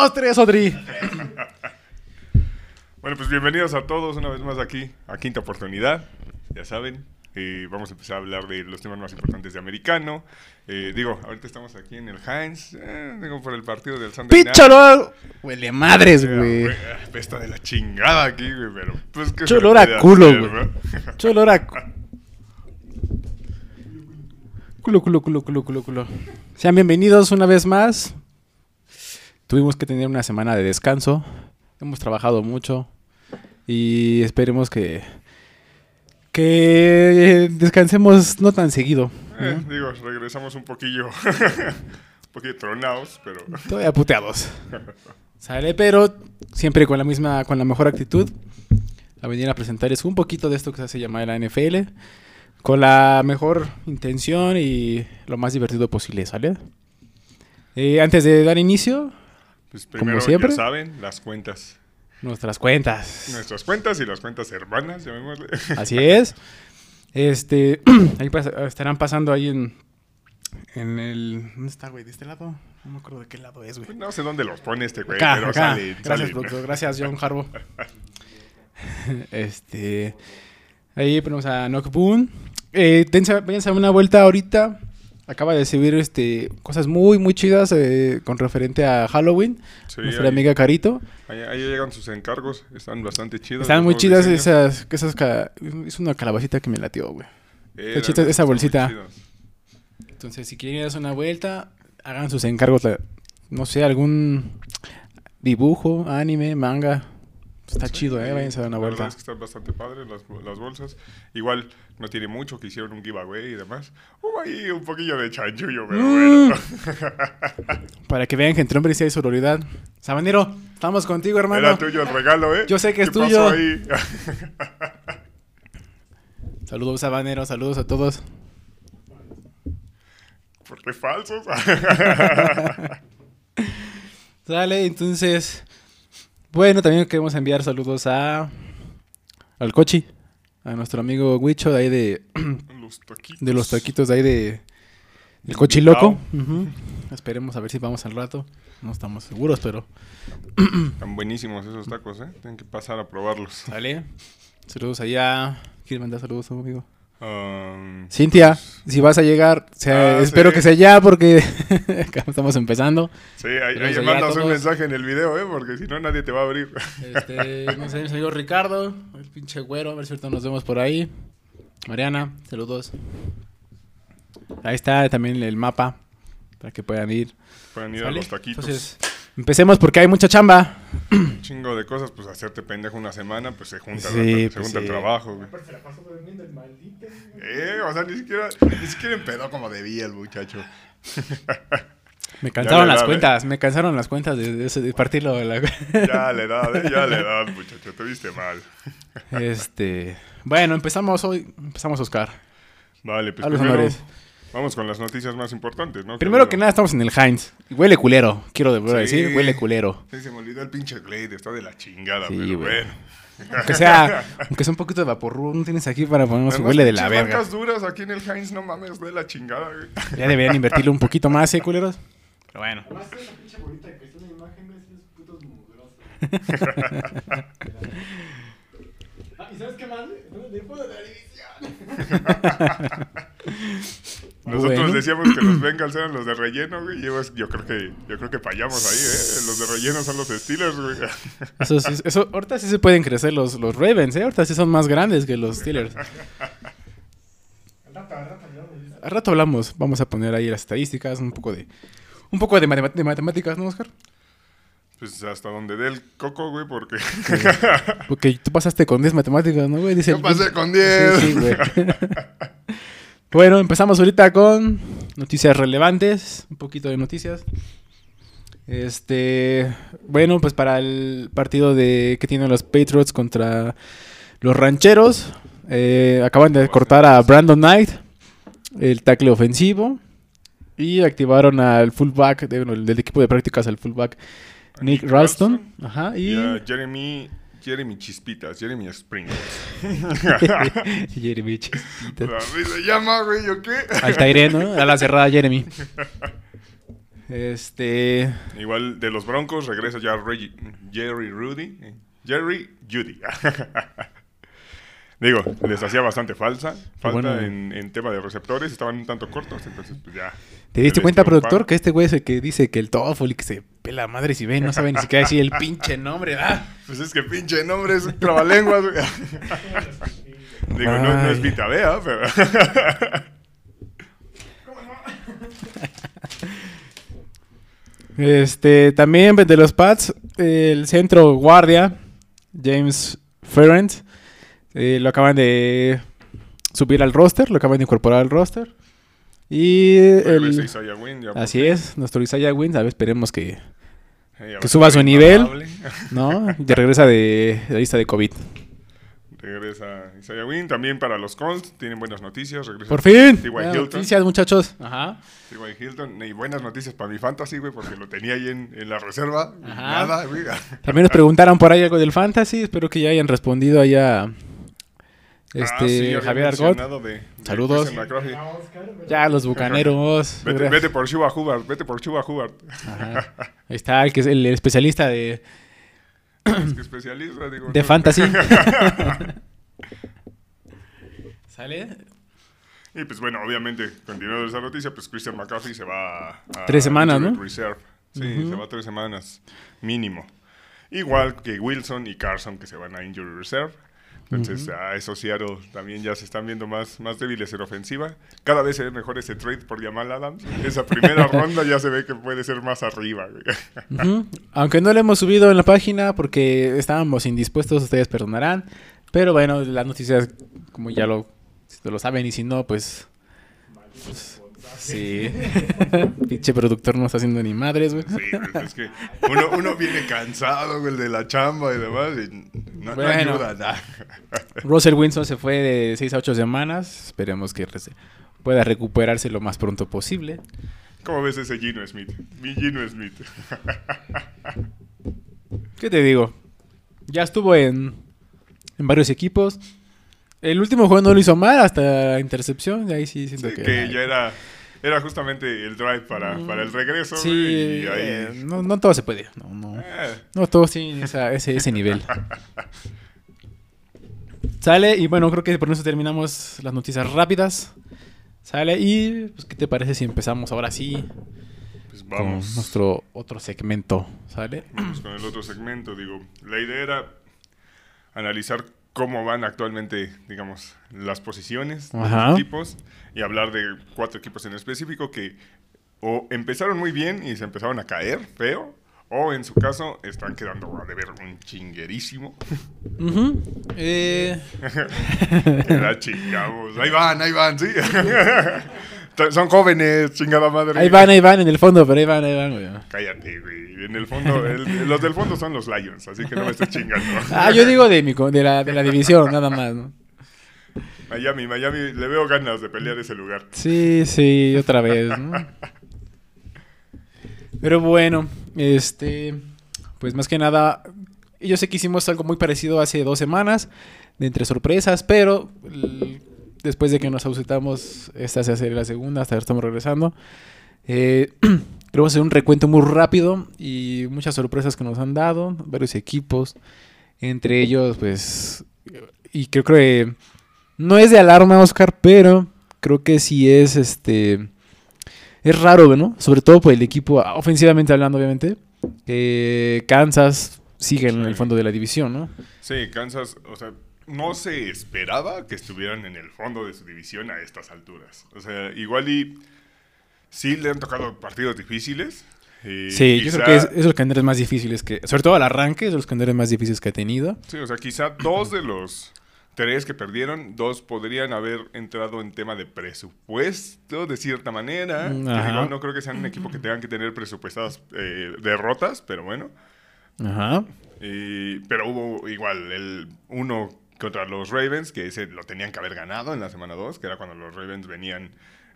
dos, tres, Odri. Bueno, pues bienvenidos a todos una vez más aquí, a Quinta Oportunidad. Ya saben, eh, vamos a empezar a hablar de los temas más importantes de americano. Eh, digo, ahorita estamos aquí en el Heinz, eh, digo, por el partido del Sunday. Picholo. Huele madres, Eh, güey. Pesta de la chingada aquí, güey, pero pues que Mucho olor a culo, güey. Mucho olor a cu- Culo, culo, culo, culo, culo, culo. Sean bienvenidos una vez más. Tuvimos que tener una semana de descanso. Hemos trabajado mucho. Y esperemos que. Que descansemos no tan seguido. ¿no? Eh, digo, regresamos un poquillo, un poquillo tronados, pero Todavía puteados. Sale, pero siempre con la misma, con la mejor actitud. A venir a presentarles un poquito de esto que se hace llamar la NFL. Con la mejor intención y lo más divertido posible, ¿sale? Eh, antes de dar inicio, pues Como primero siempre. ya saben, las cuentas. nuestras cuentas. Nuestras cuentas y las cuentas hermanas, llamémosle. Así es. Este, ahí pas- estarán pasando ahí en, en el... ¿Dónde está, güey? ¿De este lado? No me acuerdo de qué lado es, güey. No sé dónde los pone este güey, Acá, pero acá. sale, Gracias, productor. Gracias, John Harbo. este. Ahí ponemos a Knock Boone. Eh, dense, váyanse a una vuelta ahorita. Acaba de subir este, cosas muy, muy chidas eh, con referente a Halloween. Sí, Nuestra ahí, amiga Carito. ahí- ahí llegan sus encargos, están bastante chidos. Están muy chidas diseños. esas. esas es una calabacita que me latió, güey. Eran, chida esa bolsita. Entonces, si quieren darse una vuelta, hagan sus encargos. no sé, algún dibujo, anime, manga. Está Sí, chido, ¿eh? Váyanse a dar una la verdad vuelta. es que están bastante padres las, las bolsas. Igual no tiene mucho que hicieron un giveaway y demás. Hubo ahí un poquillo de chanchullo, pero Mm. bueno. Para que vean que entre hombres sí hay sororidad. Sabanero, estamos contigo, hermano. Era tuyo el regalo, ¿eh? Yo sé que es ¿Qué tuyo. pasó ahí? Saludos, Sabanero, saludos a todos. ¿Por qué falsos? Sale, entonces. Bueno, también queremos enviar saludos a. Al Cochi. A nuestro amigo Huicho de ahí de. los taquitos. De los taquitos de ahí de. El Cochi Loco. Esperemos a ver si vamos al rato. No estamos seguros, pero. Están buenísimos esos tacos, ¿eh? Tienen que pasar a probarlos. Sale. Saludos allá. ¿Quieres mandar saludos a un amigo? Um, Cintia, si vas a llegar, Ah, espero sí. que sea ya porque estamos empezando. sí, ahí, mandas un mensaje en el video, ¿eh? Porque si no, nadie te va a abrir. Este, no sé, mi Ricardo, el pinche güero, a ver si ahorita nos vemos por ahí. Mariana, saludos. Ahí está también el mapa para que puedan ir. Pueden ir a los taquitos. Entonces, empecemos porque hay mucha chamba. un chingo de cosas, pues hacerte pendejo una semana, pues se junta, Sí, ¿no? se pues junta el trabajo, güey. Eh, o sea, ni siquiera, ni siquiera empedó como debía el muchacho. Me cansaron las da, ¿eh? cuentas, me cansaron las cuentas de, de ese- de partirlo. de la- Ya le da, ¿eh? ya le da, muchacho, te viste mal. este, bueno, empezamos hoy, empezamos Oscar. Vale, pues A los primero honores. Vamos con las noticias más importantes, ¿no? Primero que nada estamos en el Heinz. Huele culero, quiero de verdad Sí. decir, huele culero. Sí, se me olvidó el pinche Glade, está de la chingada, Sí, pero güey. bueno. Aunque sea, aunque sea un poquito de vapor, no tienes aquí para ponernos Además, huele de la verga. marcas duras aquí en el Heinz, no mames, de la chingada, güey. Ya deberían invertirle un poquito más, ¿eh, culeros? Pero bueno. ¿Y sabes qué más? La división. Nosotros Bueno. decíamos que los Bengals eran los de relleno, güey. y Yo, yo creo que yo creo que fallamos ahí, ¿eh? Los de relleno son los Steelers, güey. Eso, sí- eso, ahorita sí se pueden crecer los, los Ravens, ¿eh? Ahorita sí son más grandes que los Steelers. Al rato, al rato, ya me dices. Al rato hablamos, vamos a poner ahí las estadísticas, un poco de... Un poco de, matemáticas, ¿no, Oscar? Pues hasta donde dé el coco, güey, porque Porque tú pasaste con 10 matemáticas, ¿no, güey? Dice yo el- pasé con 10. Sí, sí, güey. bueno, empezamos ahorita con noticias relevantes, un poquito de noticias. Este, bueno, pues para el partido de que tienen los Patriots contra los Rancheros, eh, acaban de cortar a Brandon Knight, el tackle ofensivo, y activaron al fullback de- bueno, del equipo de prácticas, al fullback Nick Nick Ralston. Ajá, Y Jeremy, Jeremy Chispitas, Jeremy Sprinkles. Jeremy Chispita. Así se llama, güey, ¿o qué? ¿no? A la cerrada Jeremy. Este. Igual de los Broncos regresa ya Reggie- Jerry Rudy. eh, Jerry Judy. Digo, les hacía bastante falsa, falta Bueno. en, en tema de receptores, estaban un tanto cortos, entonces pues ya. ¿Te diste cuenta, productor, que este güey es el que dice que el Toffoli que se pela madre si ve, no sabe ni siquiera decir el pinche nombre, ¿verdad? Pues es que pinche nombre es trabalenguas. Digo, no, no es Ay. Vita Bea, pero. Este, también de los Pats, el centro guardia, James Ferrand, eh, lo acaban de subir al roster, lo acaban de incorporar al roster. Y el, Isaiah Wynn, ya por así es, nuestro Isaiah Wynn, a ver, esperemos que, que suba su nivel. ¿no? Ya regresa de la lista de COVID. Regresa Isaiah Wynn. También para los Colts, tienen buenas noticias. Regresa Por fin. T.Y. Buenas Hilton. noticias, muchachos. Ajá. T.Y. Hilton. Y buenas noticias para mi fantasy, güey, porque lo tenía ahí en, en la reserva. Ajá. Nada, güey. También nos preguntaron por ahí algo del fantasy. Espero que ya hayan respondido allá. Este, Ah, sí, había Javier Argot. mencionado de- de Saludos. Ya, los bucaneros. Vete, vete por Chuba Hubbard, vete por Chuba Hubbard. Ajá. Ahí está el que es el especialista de, es que especialista, digo. de no- fantasy. ¿Sale? Y pues bueno, obviamente, continuando esa noticia, pues Christian McCaffrey se va a... Tres semanas, ¿no? Reserve. Sí, se va a tres semanas, mínimo. Igual que Wilson y Carson que se van a Injury Reserve. Entonces, a esos Seattle también ya se están viendo más, más débiles en ofensiva. Cada vez se ve mejor ese trade por Jamal Adams. Esa primera ronda ya se ve que puede ser más arriba. güey. Ujú. Aunque no le hemos subido en la página porque estábamos indispuestos, ustedes perdonarán. Pero bueno, las noticias, como ya lo, si lo saben, y si no, pues. pues, sí. Pinche productor no está haciendo ni madres, güey. Sí, güey, es que uno, uno viene cansado, güey, de la chamba y demás. Y no, no Bueno. ayuda nada. Russell Wilson se fue de 6 a 8 semanas. Esperemos que pueda recuperarse lo más pronto posible. ¿Cómo ves ese Gino Smith? Mi Gino Smith. ¿Qué te digo? Ya estuvo en, en varios equipos. El último juego no lo hizo mal hasta intercepción. Ahí sí siento Sí, que. que ya era, era justamente el drive para, para el regreso. Sí, y ahí, eh, no, no todo se puede. No, no. eh, No todos tienen esa- ese, ese nivel. Sale, y bueno, creo que por eso terminamos las noticias rápidas. Sale, y pues, ¿qué te parece si empezamos ahora sí pues con vamos, nuestro otro segmento? ¿Sale? vamos con el otro segmento. Digo, la idea era analizar cómo van actualmente, digamos, las posiciones de Ajá. los equipos y hablar de cuatro equipos en específico que o empezaron muy bien y se empezaron a caer feo, o en su caso están quedando a deber un chinguerísimo. Ujú. Eh, la chingamos. Ahí van, ahí van, sí. Son jóvenes, chingada madre. ahí van, ahí van en el fondo, pero ahí van, ahí van, güey. Cállate, güey. En el fondo, el- los del fondo son los Lions, así que no me estés chingando. Ah, yo digo de, mi, de, la, de la división, nada más, ¿no? Miami, Miami, le veo ganas de pelear ese lugar. Sí, sí, otra vez, ¿no? Pero bueno, este, pues más que nada, yo sé que hicimos algo muy parecido hace dos semanas, de entre sorpresas, pero después de que nos ausentamos, esta se hace la segunda, hasta ahora estamos regresando. Eh, creo hacer un recuento muy rápido y muchas sorpresas que nos han dado, varios equipos, entre ellos, pues, y creo que no es de alarma, Oscar, pero creo que sí es este. Es raro, ¿no? Sobre todo por el equipo, ofensivamente hablando, obviamente. que Kansas sigue en el fondo de la división, ¿no? Sí, Kansas, o sea, no se esperaba que estuvieran en el fondo de su división a estas alturas. O sea, igual y sí le han tocado partidos difíciles. y Sí, yo quizá- creo que es, es los calendarios más difíciles que. Sobre todo al arranque, es los calendarios más difíciles que ha tenido. Sí, o sea, quizá dos de los tres que perdieron, dos podrían haber entrado en tema de presupuesto, de cierta manera. Mm, digo, no creo que sean un equipo que tengan que tener presupuestadas eh, derrotas, pero bueno. Ajá. Y- pero hubo igual el uno contra los Ravens, que ese lo tenían que haber ganado en la semana 2, que era cuando los Ravens venían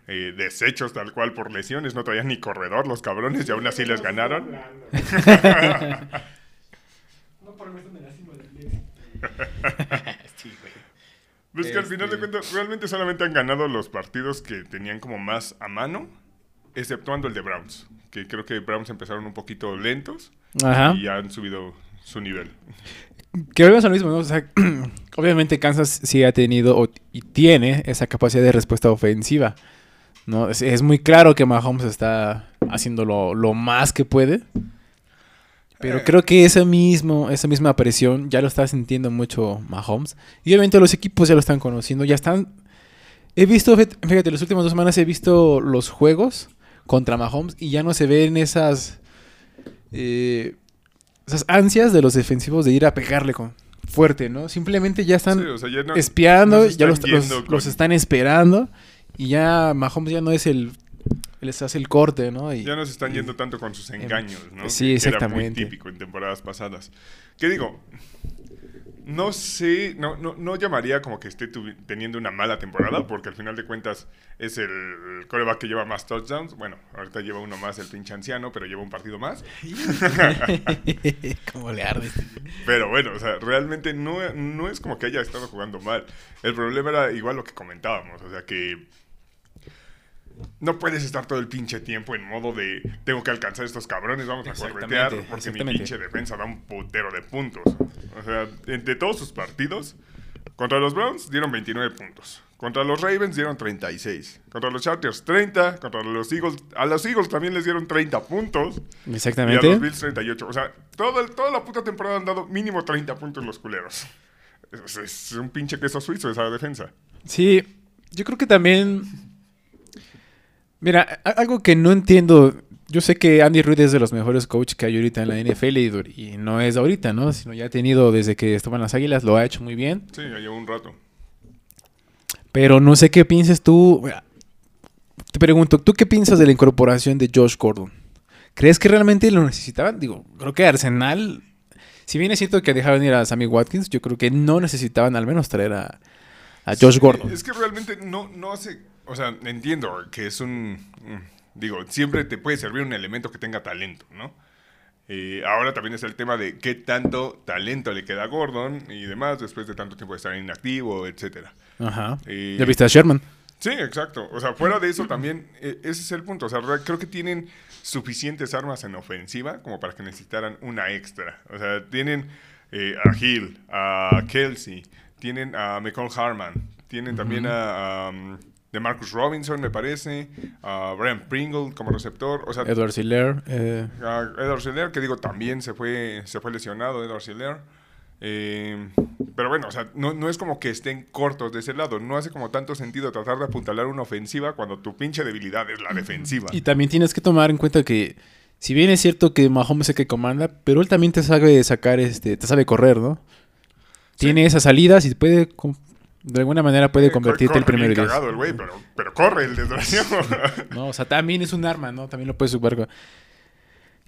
eh, deshechos tal cual por lesiones, no traían ni corredor los cabrones y aún así les ganaron. No por del éxito. Pues que al final de Este- cuentas realmente solamente han ganado los partidos que tenían como más a mano. exceptuando el de Browns, que creo que Browns empezaron un poquito lentos Ajá. y ya han subido su nivel. Que volvemos a lo mismo, ¿no? O sea, obviamente Kansas sí ha tenido o- y tiene esa capacidad de respuesta ofensiva. ¿no? Es, es muy claro que Mahomes está haciendo lo, lo más que puede. Pero Eh. creo que ese mismo, esa misma presión ya lo está sintiendo mucho Mahomes. Y obviamente los equipos ya lo están conociendo, ya están... He visto, fíjate, fíjate, las últimas dos semanas he visto los juegos contra Mahomes y ya no se ven esas... eh, esas ansias de los defensivos de ir a pegarle con fuerte, ¿no? Simplemente ya están Sí, o sea, ya no- espiando, no ya los, están los- yendo los con- están esperando y ya Mahomes ya no es el les hace el corte, ¿no? Y, Ya no se están yendo tanto con sus engaños, ¿no? Sí, que Era exactamente. muy típico en temporadas pasadas. ¿Qué digo? No sé, no, no, no llamaría como que esté teniendo una mala temporada, porque al final de cuentas es el coreback que lleva más touchdowns. Bueno, ahorita lleva uno más el pinche anciano, pero lleva un partido más. ¿Cómo le arde? este? Pero bueno, o sea, realmente no, no es como que haya estado jugando mal. El problema era igual lo que comentábamos, o sea, que no puedes estar todo el pinche tiempo en modo de tengo que alcanzar a estos cabrones, vamos a Exactamente, corretear, porque mi exactamente. pinche defensa da un putero de puntos. O sea, entre todos sus partidos, contra los Browns dieron 29 puntos. Contra los Ravens dieron 36. Contra los Chargers 30. Contra los Eagles. A los Eagles también les dieron 30 puntos. Y a los Exactamente. Bills 38. O sea, todo el- toda la puta temporada han dado mínimo 30 puntos los culeros. Es, es un pinche queso suizo esa defensa. Sí, yo creo que también. Mira, algo que no entiendo. Yo sé que Andy Reid es de los mejores coaches que hay ahorita en la NFL y, no es ahorita, ¿no? Sino ya ha tenido desde que estuvo en las Águilas, lo ha hecho muy bien. Sí, ya llevo un rato. Pero no sé qué pienses tú. Te pregunto, ¿tú qué piensas de la incorporación de Josh Gordon? ¿Crees que realmente lo necesitaban? Digo, creo que Arsenal, si bien es cierto que dejaron ir a Sammy Watkins, yo creo que no necesitaban al menos traer a, a Josh Sí, Gordon. Es que realmente no, no hace. O sea, entiendo que es un. mm, Digo, siempre te puede servir un elemento que tenga talento, ¿no? Eh, ahora también es el tema de qué tanto talento le queda a Gordon y demás después de tanto tiempo de estar inactivo, etcétera. Ajá. Eh, ¿Ya viste a Sherman? Sí, exacto. O sea, fuera de eso también, eh, ese es el punto. O sea, re- creo que tienen suficientes armas en ofensiva como para que necesitaran una extra. O sea, tienen eh, a Hill, a Kelsey, tienen a McCall Harman, tienen también a, um, de Marcus Robinson, me parece, a Brian Pringle como receptor. O sea, Edward Siller. eh, a Edward Siller, que digo, también se fue, se fue lesionado Edward Siller. Eh, pero bueno, o sea, no, no es como que estén cortos de ese lado. No hace como tanto sentido tratar de apuntalar una ofensiva cuando tu pinche debilidad es la defensiva. y también tienes que tomar en cuenta que, si bien es cierto que Mahomes es el que comanda, pero él también te sabe sacar, este, te sabe correr, ¿no? Tiene esas salidas y puede, de alguna manera puede Eh, convertirte el primero bien cagado el güey, pero, pero corre el desgraciado. No, o sea, también es un arma, ¿no? También lo puedes ocupar.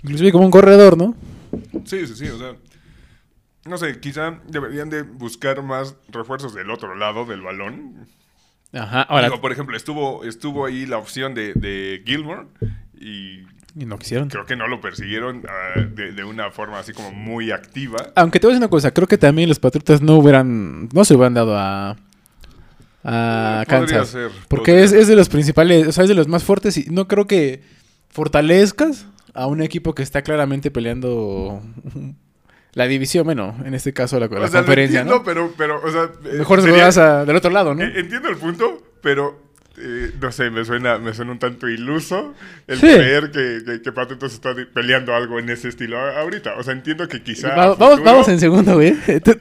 Inclusive como un corredor, ¿no? sí, sí, sí, o sea... No sé, quizá deberían de buscar más refuerzos del otro lado del balón. Ajá, ahora. Digo, por ejemplo, estuvo, estuvo ahí la opción de, de Gilmore y Y no quisieron. creo que no lo persiguieron ah, de, de una forma así como muy activa. Aunque te voy a decir una cosa, creo que también los Patriotas no hubieran, no se hubieran dado a, a Kansas. ser, porque es, es de los principales, o sea, es de los más fuertes y no creo que fortalezcas a un equipo que está claramente peleando la división, bueno, en este caso la, la o sea, conferencia, entiendo, ¿no? pero, pero, o sea... eh, Mejor se lo sería- das a- del otro lado, ¿no? eh, Entiendo el punto, pero... eh, no sé, me suena, me suena un tanto iluso el Sí. creer que, que, que Patriotas está de- peleando algo en ese estilo ahorita. O sea, entiendo que quizá... Va- a vamos, futuro- vamos en segundo, güey. Tú-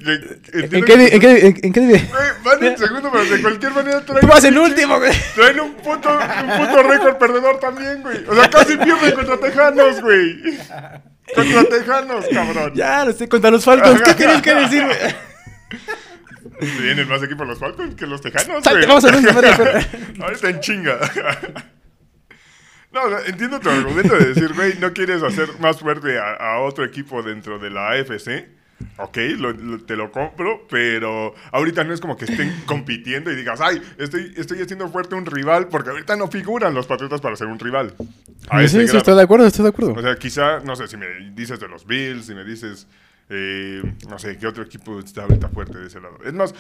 ¿En qué, en qué- en- en qué di- Güey, van en segundo, pero de cualquier manera traen, Tú vas en último, güey. traen un puto, un puto récord perdedor también, güey. O sea, casi pierden contra Tejanos, güey. Contra Tejanos, cabrón. Ya, lo estoy contra los Falcons. ¿Qué tienes que decir, güey? Tienen más equipos los Falcons que los Tejanos, güey. vamos a ver. Ahorita en chinga. No, entiendo tu argumento de decir, güey, no quieres hacer más fuerte a, a otro equipo dentro de la AFC. Ok, lo- lo- te lo compro, pero ahorita no es como que estén compitiendo y digas, ay, estoy, estoy haciendo fuerte un rival, porque ahorita no figuran los Patriotas para ser un rival. A Sí, sí, grado. estoy de acuerdo, estoy de acuerdo. O sea, quizá, no sé, si me dices de los Bills, si me dices, eh, no sé, qué otro equipo está ahorita fuerte de ese lado. Es más,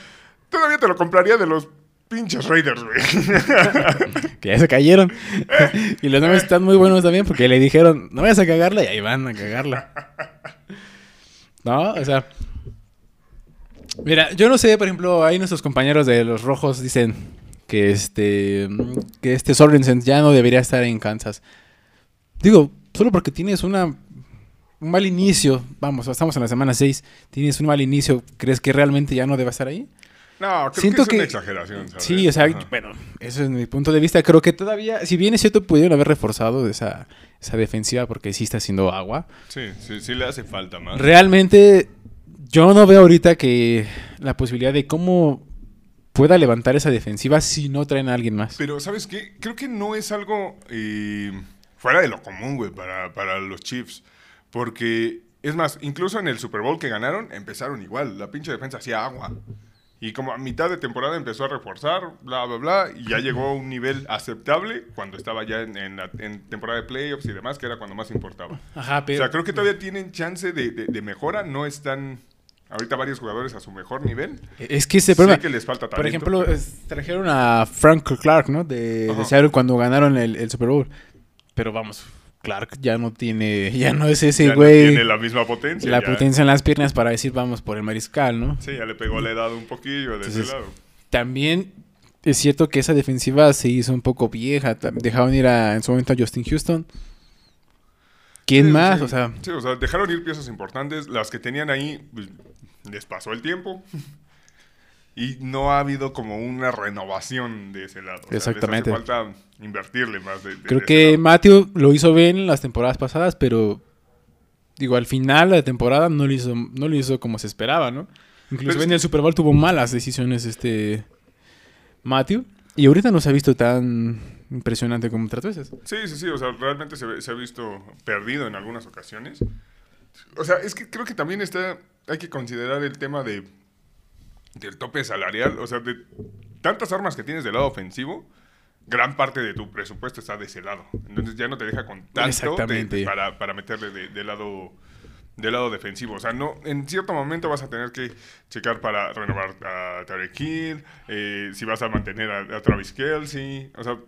todavía te lo compraría de los Pinches Raiders, güey. Que ya se cayeron. y los nombres están muy buenos también porque le dijeron, no vayas a cagarla y ahí van a cagarla. ¿No? O sea... Mira, yo no sé, por ejemplo, ahí nuestros compañeros de los rojos dicen que este que este Sorensen ya no debería estar en Kansas. Digo, solo porque tienes una un mal inicio, vamos, estamos en la semana 6, tienes un mal inicio, ¿crees que realmente ya no debe estar ahí? No, creo Siento que es que- una exageración, ¿sabes? Sí, o sea, Ajá. bueno, eso es mi punto de vista. Creo que todavía, si bien es cierto, pudieron haber reforzado esa, esa defensiva porque sí está haciendo agua. Sí, sí, sí le hace falta más. Realmente, yo no veo ahorita que la posibilidad de cómo pueda levantar esa defensiva si no traen a alguien más. Pero, ¿sabes qué? Creo que no es algo eh, fuera de lo común, güey, para, para los Chiefs. Porque, es más, incluso en el Super Bowl que ganaron, empezaron igual. La pinche defensa hacía agua. Y como a mitad de temporada empezó a reforzar, bla, bla, bla, y ya llegó a un nivel aceptable cuando estaba ya en, en la en temporada de playoffs y demás, que era cuando más importaba. Ajá, O sea, creo que todavía tienen chance de, de- de mejora, no están ahorita varios jugadores a su mejor nivel. es que ese Sé problema. que les falta talento. Por ejemplo, pero- es- trajeron a Frank Clark, ¿no? De, de cuando ganaron el, el Super Bowl. Pero vamos, Clark ya no tiene, ya no es ese ya no güey. tiene la misma potencia. la ya- potencia en las piernas para decir vamos por el mariscal, ¿no? Sí, ya le pegó la edad un poquillo de ese Entonces, lado. También es cierto que esa defensiva se hizo un poco vieja. Dejaron ir a, en su momento a Justin Houston. ¿Quién Sí, más? sí. O sea, Sí, o sea, dejaron ir piezas importantes. Las que tenían ahí, pues, les pasó el tiempo. Y no ha habido como una renovación de ese lado. O sea, les hace Exactamente. falta invertirle más de, de- creo de que. Matthew lo hizo bien en las temporadas pasadas, pero digo, al final de la temporada no lo hizo, no lo hizo como se esperaba, ¿no? Incluso en el Super Bowl tuvo malas decisiones este Matthew. Y ahorita no se ha visto tan impresionante como otras veces. Sí, sí, sí. O sea, realmente se, se ha visto perdido en algunas ocasiones. O sea, es que creo que también está. Hay que considerar el tema de del tope salarial. O sea, de tantas armas que tienes del lado ofensivo, gran parte de tu presupuesto está de ese lado. Entonces ya no te deja con tanto de- para, para meterle de- del lado del lado defensivo. O sea, no, en cierto momento vas a tener que checar para renovar a Tarek Hill, eh, si vas a mantener a, a Travis Kelsey. O sea,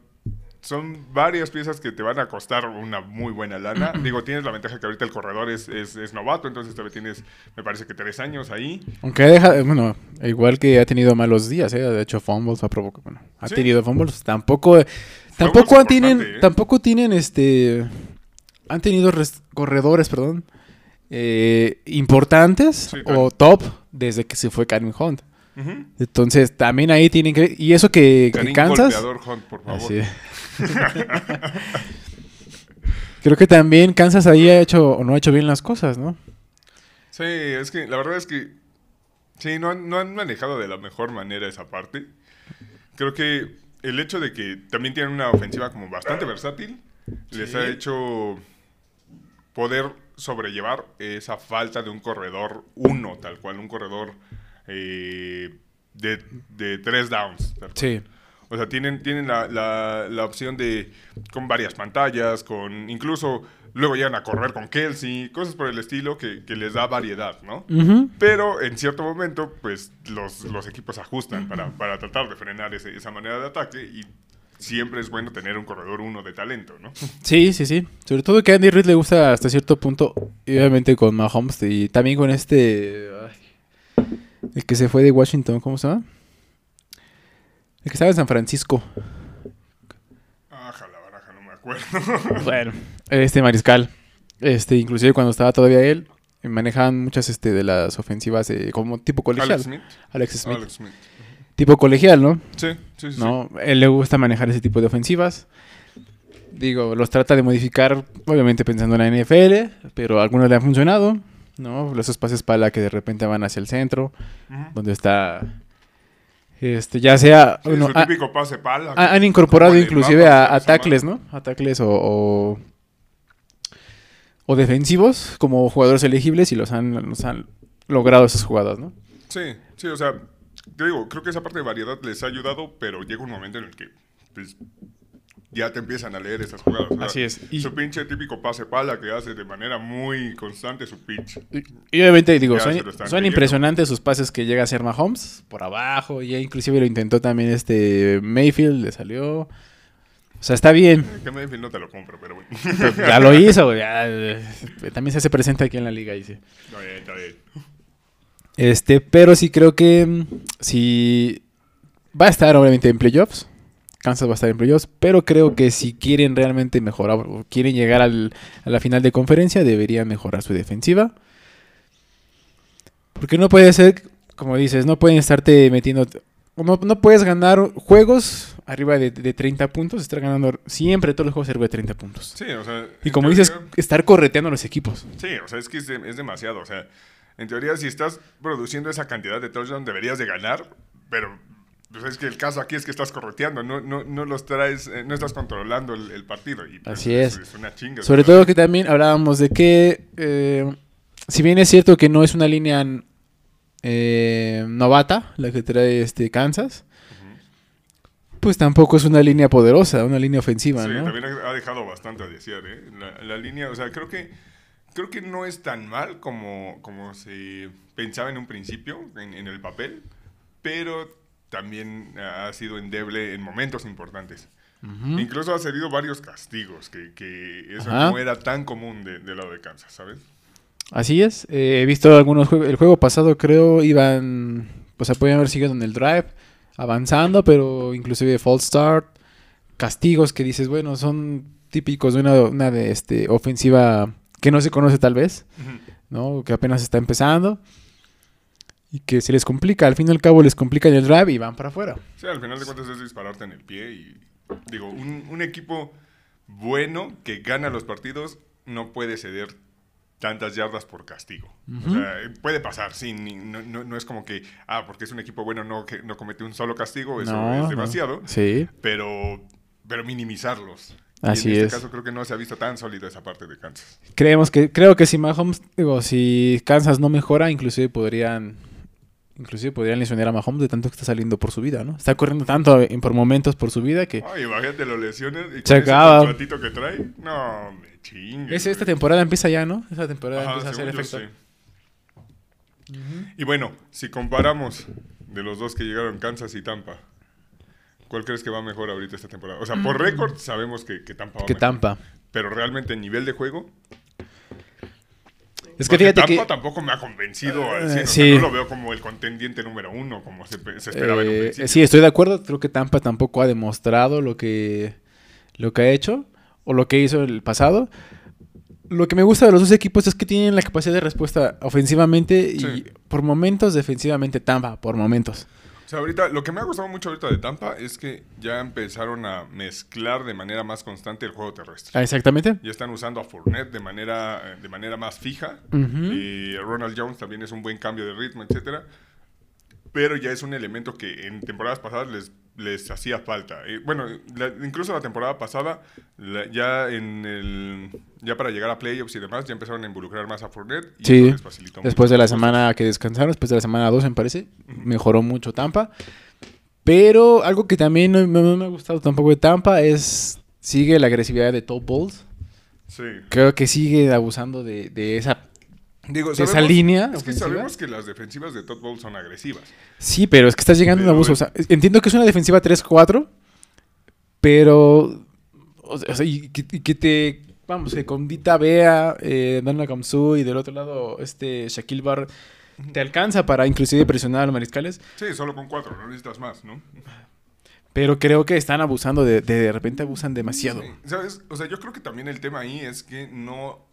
son varias piezas que te van a costar una muy buena lana. Digo, tienes la ventaja que ahorita el corredor es, es, es novato, entonces todavía tienes, me parece que tres años ahí. Aunque deja, bueno, igual que ha tenido malos días, ¿eh? de hecho fumbles ha provocado, bueno, ha Sí. tenido fumbles, tampoco, tampoco es tienen, ¿eh? tampoco tienen, este, han tenido res- corredores, perdón, eh, importantes Sí, o top desde que se fue Karim Hunt. Entonces también ahí tienen que, y eso que, que Kansas, Golpeador Hunt, por favor. Así. creo que también Kansas ahí ha hecho o no ha hecho bien las cosas, ¿no? Sí, es que la verdad es que sí, no han, no han manejado de la mejor manera esa parte. Creo que el hecho de que también tienen una ofensiva como bastante versátil les ha hecho poder sobrellevar esa falta de un corredor uno, tal cual, un corredor eh, de, de tres downs. Sí. O sea, tienen, tienen la, la- la opción de con varias pantallas, con incluso luego llegan a correr con Kelsey, cosas por el estilo que, que les da variedad, ¿no? Pero en cierto momento, pues los, los equipos ajustan para, para tratar de frenar ese- esa manera de ataque y siempre es bueno tener un corredor uno de talento, ¿no? Sí, sí, sí. Sobre todo que a Andy Reid le gusta hasta cierto punto, y obviamente con Mahomes y también con este... ay, el que se fue de Washington, ¿cómo se llama? El que estaba en San Francisco. Aja, la baraja, no me acuerdo. Bueno, este mariscal. Este, inclusive cuando estaba todavía él, manejaban muchas este, de las ofensivas eh, como tipo colegial. Alex Smith. Alex Smith. Alex Smith. Tipo colegial, ¿no? Sí, sí, sí. ¿no? Él le gusta manejar ese tipo de ofensivas. Digo, los trata de modificar, obviamente pensando en la NFL, pero a algunos le han funcionado, ¿no? Los espacios para que de repente van hacia el centro, donde está, este, ya sea, Sí, bueno, su ha- típico pase pala. ha- han incorporado inclusive mapa, a, a tackles. ¿no? A tackles o, o, o defensivos como jugadores elegibles y los han, los han logrado esas jugadas, ¿no? Sí, sí, o sea, te digo, creo que esa parte de variedad les ha ayudado, pero llega un momento en el que, pues, ya te empiezan a leer esas jugadas. Sea, Así es. Y- Su pinche típico pase pala que hace de manera muy constante su pitch. Y, y obviamente, digo, son, impresionantes sus pases que llega a hacer Mahomes por abajo. Ya inclusive lo intentó también este Mayfield, le salió. O sea, está bien. Que Mayfield no te lo compro, pero bueno. Ya lo hizo, güey, ya, eh, también se hace presente aquí en la liga. Dice. Está bien, está bien. Este, pero sí creo que mm, si va a estar obviamente en playoffs. Kansas va a estar en playoffs, pero creo que si quieren realmente mejorar o quieren llegar al- a la final de conferencia, deberían mejorar su defensiva. Porque no puede ser, como dices, no pueden estarte metiendo... No, no puedes ganar juegos arriba de, de 30 puntos, estar ganando siempre todos los juegos arriba de 30 puntos. Sí, o sea. Y como dices, estar correteando a los equipos. Sí, o sea, es que es, de- es demasiado. O sea, en teoría, si estás produciendo esa cantidad de touchdowns, deberías de ganar, pero pues, es que el caso aquí es que estás correteando, no, no, no los traes, eh, no estás controlando el, el partido. Y, pues, Así es. una chinga. Sobre sea, todo que también hablábamos de que, eh, si bien es cierto que no es una línea eh, novata la que trae este Kansas, pues tampoco es una línea poderosa, una línea ofensiva, Sí, ¿no? también ha ha dejado bastante a desear, ¿eh? La, la línea, o sea, creo que creo que no es tan mal como, como se pensaba en un principio, en, en el papel, pero también ha sido endeble en momentos importantes. Incluso ha cedido varios castigos, que, que eso Ajá. no era tan común de- del lado de Kansas, ¿sabes? Así es. eh, he visto algunos juegos. El juego pasado creo iban. Pues se podían haber seguido en el drive. Avanzando, pero inclusive false start. Castigos que dices, bueno, son típicos de una, una de este ofensiva que no se conoce tal vez. ¿no? Que apenas está empezando. Y que se les complica. Al fin y al cabo les complica en el drive y van para afuera. Sí, al final de cuentas es dispararte en el pie y digo, un, un equipo bueno que gana los partidos no puede ceder tantas yardas por castigo. O sea, puede pasar, sí, ni- no, no- no es como que, ah, porque es un equipo bueno no, que no comete un solo castigo, eso No, es demasiado, Sí, pero, pero minimizarlos. Y Así en este es. caso creo que no se ha visto tan sólido esa parte de Kansas. creemos que, creo que si Mahomes, digo, si Kansas no mejora, inclusive podrían, inclusive podrían lesionar a Mahomes de tanto que está saliendo por su vida, ¿no? Está corriendo tanto en- por momentos por su vida que Ay, imagínate lo lesiones y Se acaba. contratito que trae, no, me chingue. es, esta temporada empieza ya, ¿no? Esta temporada Ajá, empieza a hacer efecto. sí. Y bueno, si comparamos de los dos que llegaron Kansas y Tampa, ¿cuál crees que va mejor ahorita esta temporada? O sea, por récord sabemos que, que Tampa va Que mejor. Tampa. Pero realmente en nivel de juego, Es que porque fíjate Tampa que tampoco me ha convencido al 100, o sea, sí. no lo veo como el contendiente número uno, como se, pe- se esperaba en un Eh, principio. sí, estoy de acuerdo. Creo que Tampa tampoco ha demostrado lo que, lo que ha hecho o lo que hizo el pasado. Lo que me gusta de los dos equipos es que tienen la capacidad de respuesta ofensivamente y por momentos defensivamente Tampa, por momentos. O sea, ahorita, lo que me ha gustado mucho ahorita de Tampa es que ya empezaron a mezclar de manera más constante el juego terrestre. Ah, exactamente. Ya están usando a Fournette de manera, eh, de manera más fija. Y Ronald Jones también es un buen cambio de ritmo, etcétera. Pero ya es un elemento que en temporadas pasadas les, les hacía falta. Eh, bueno, la- incluso la temporada pasada, la- ya en el ya para llegar a playoffs y demás, ya empezaron a involucrar más a Fournette y Sí, les facilitó Después de la cosas. semana que descansaron, después de la semana 2 me parece, mejoró mucho Tampa. Pero algo que también no, no me ha gustado tampoco de Tampa es, sigue la agresividad de Top Balls. Sí. Creo que sigue abusando de, de esa Digo, de esa línea Es que sabemos que las defensivas de Todd Bowles son agresivas. Sí, pero es que estás llegando a un abuso. O es- sea, entiendo que es una defensiva 3-4, pero. O sea, y que, y que te. Vamos, que con Dita Bea, eh, Dana Kamsu y del otro lado este Shaquille Bar te alcanza para inclusive presionar a los mariscales. Sí, solo con cuatro, no necesitas más, ¿no? Pero creo que están abusando de, de, de repente abusan demasiado. Sí, ¿Sabes? O sea, yo creo que también el tema ahí es que no,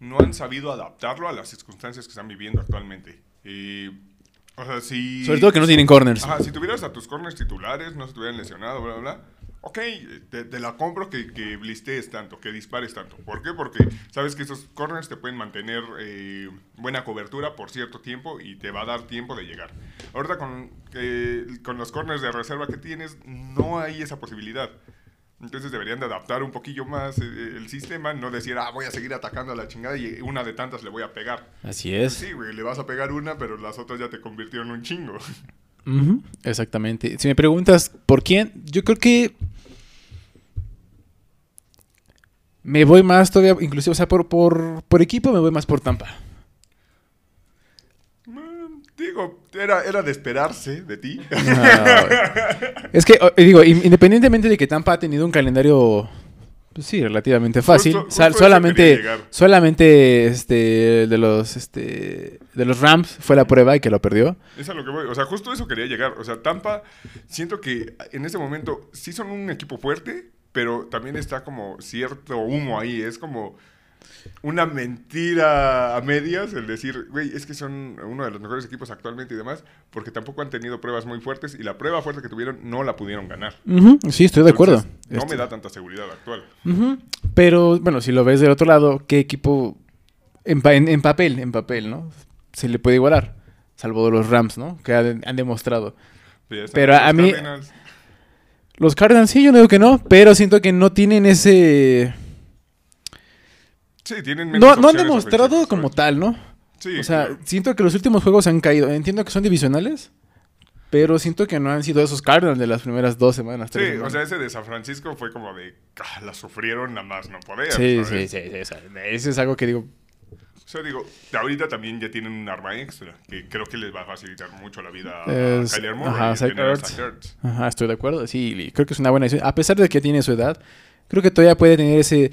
no han sabido adaptarlo a las circunstancias que están viviendo actualmente. O sea, si... Sobre todo que no tienen corners. Ajá, si tuvieras a tus corners titulares, no se estuvieran lesionado, bla, bla, bla. Ok, te, te la compro que, que blistees tanto, que dispares tanto. ¿Por qué? Porque sabes que esos corners te pueden mantener eh, buena cobertura por cierto tiempo y te va a dar tiempo de llegar. Ahorita con, eh, con los corners de reserva que tienes, no hay esa posibilidad. Entonces deberían de adaptar un poquillo más eh, eh, el sistema, no decir, ah, voy a seguir atacando a la chingada y una de tantas le voy a pegar. Así es. Sí, güey, le vas a pegar una, pero las otras ya te convirtieron en un chingo. Exactamente. Si me preguntas por quién, yo creo que me voy más todavía, inclusive, o sea, por, por, por equipo me voy más por Tampa. Digo, era, era de esperarse de ti. Es que, digo, in- independientemente de que Tampa ha tenido un calendario, pues sí, relativamente fácil, Justo- justo solamente, solamente este, de los, este, de los Rams fue la prueba y que lo perdió. Es a lo que voy. O sea, justo eso quería llegar. O sea, Tampa, siento que en este momento sí son un equipo fuerte, pero también está como cierto humo ahí. Es como una mentira a medias el decir, güey, es que son uno de los mejores equipos actualmente y demás, porque tampoco han tenido pruebas muy fuertes y la prueba fuerte que tuvieron no la pudieron ganar. Sí, estoy de acuerdo. No Este, me da tanta seguridad actual. Pero, bueno, si lo ves del otro lado, ¿qué equipo en, pa- en- en papel, en papel, ¿no? Se le puede igualar, salvo de los Rams, ¿no? Que han, han demostrado. Pero a mí- Cardinals. Los Cardinals sí, yo no digo que no, pero siento que no tienen ese... Sí, tienen menos No, no han demostrado como tal, ¿no? Sí, O sea, claro. siento que los últimos juegos han caído. Entiendo que son divisionales, pero siento que no han sido esos Cardinals de las primeras dos semanas. Sí, o sea, ese de San Francisco fue como de, ah, la sufrieron nada más, no poder. sí, sí, sí, sí, o sea, Eso es algo que digo. O sea, digo, ahorita también ya tienen un arma extra, que creo que les va a facilitar mucho la vida a Es- Kyler Murray. ajá, a. Ajá, estoy de acuerdo. Sí, creo que es una buena decisión. A pesar de que tiene su edad, creo que todavía puede tener ese.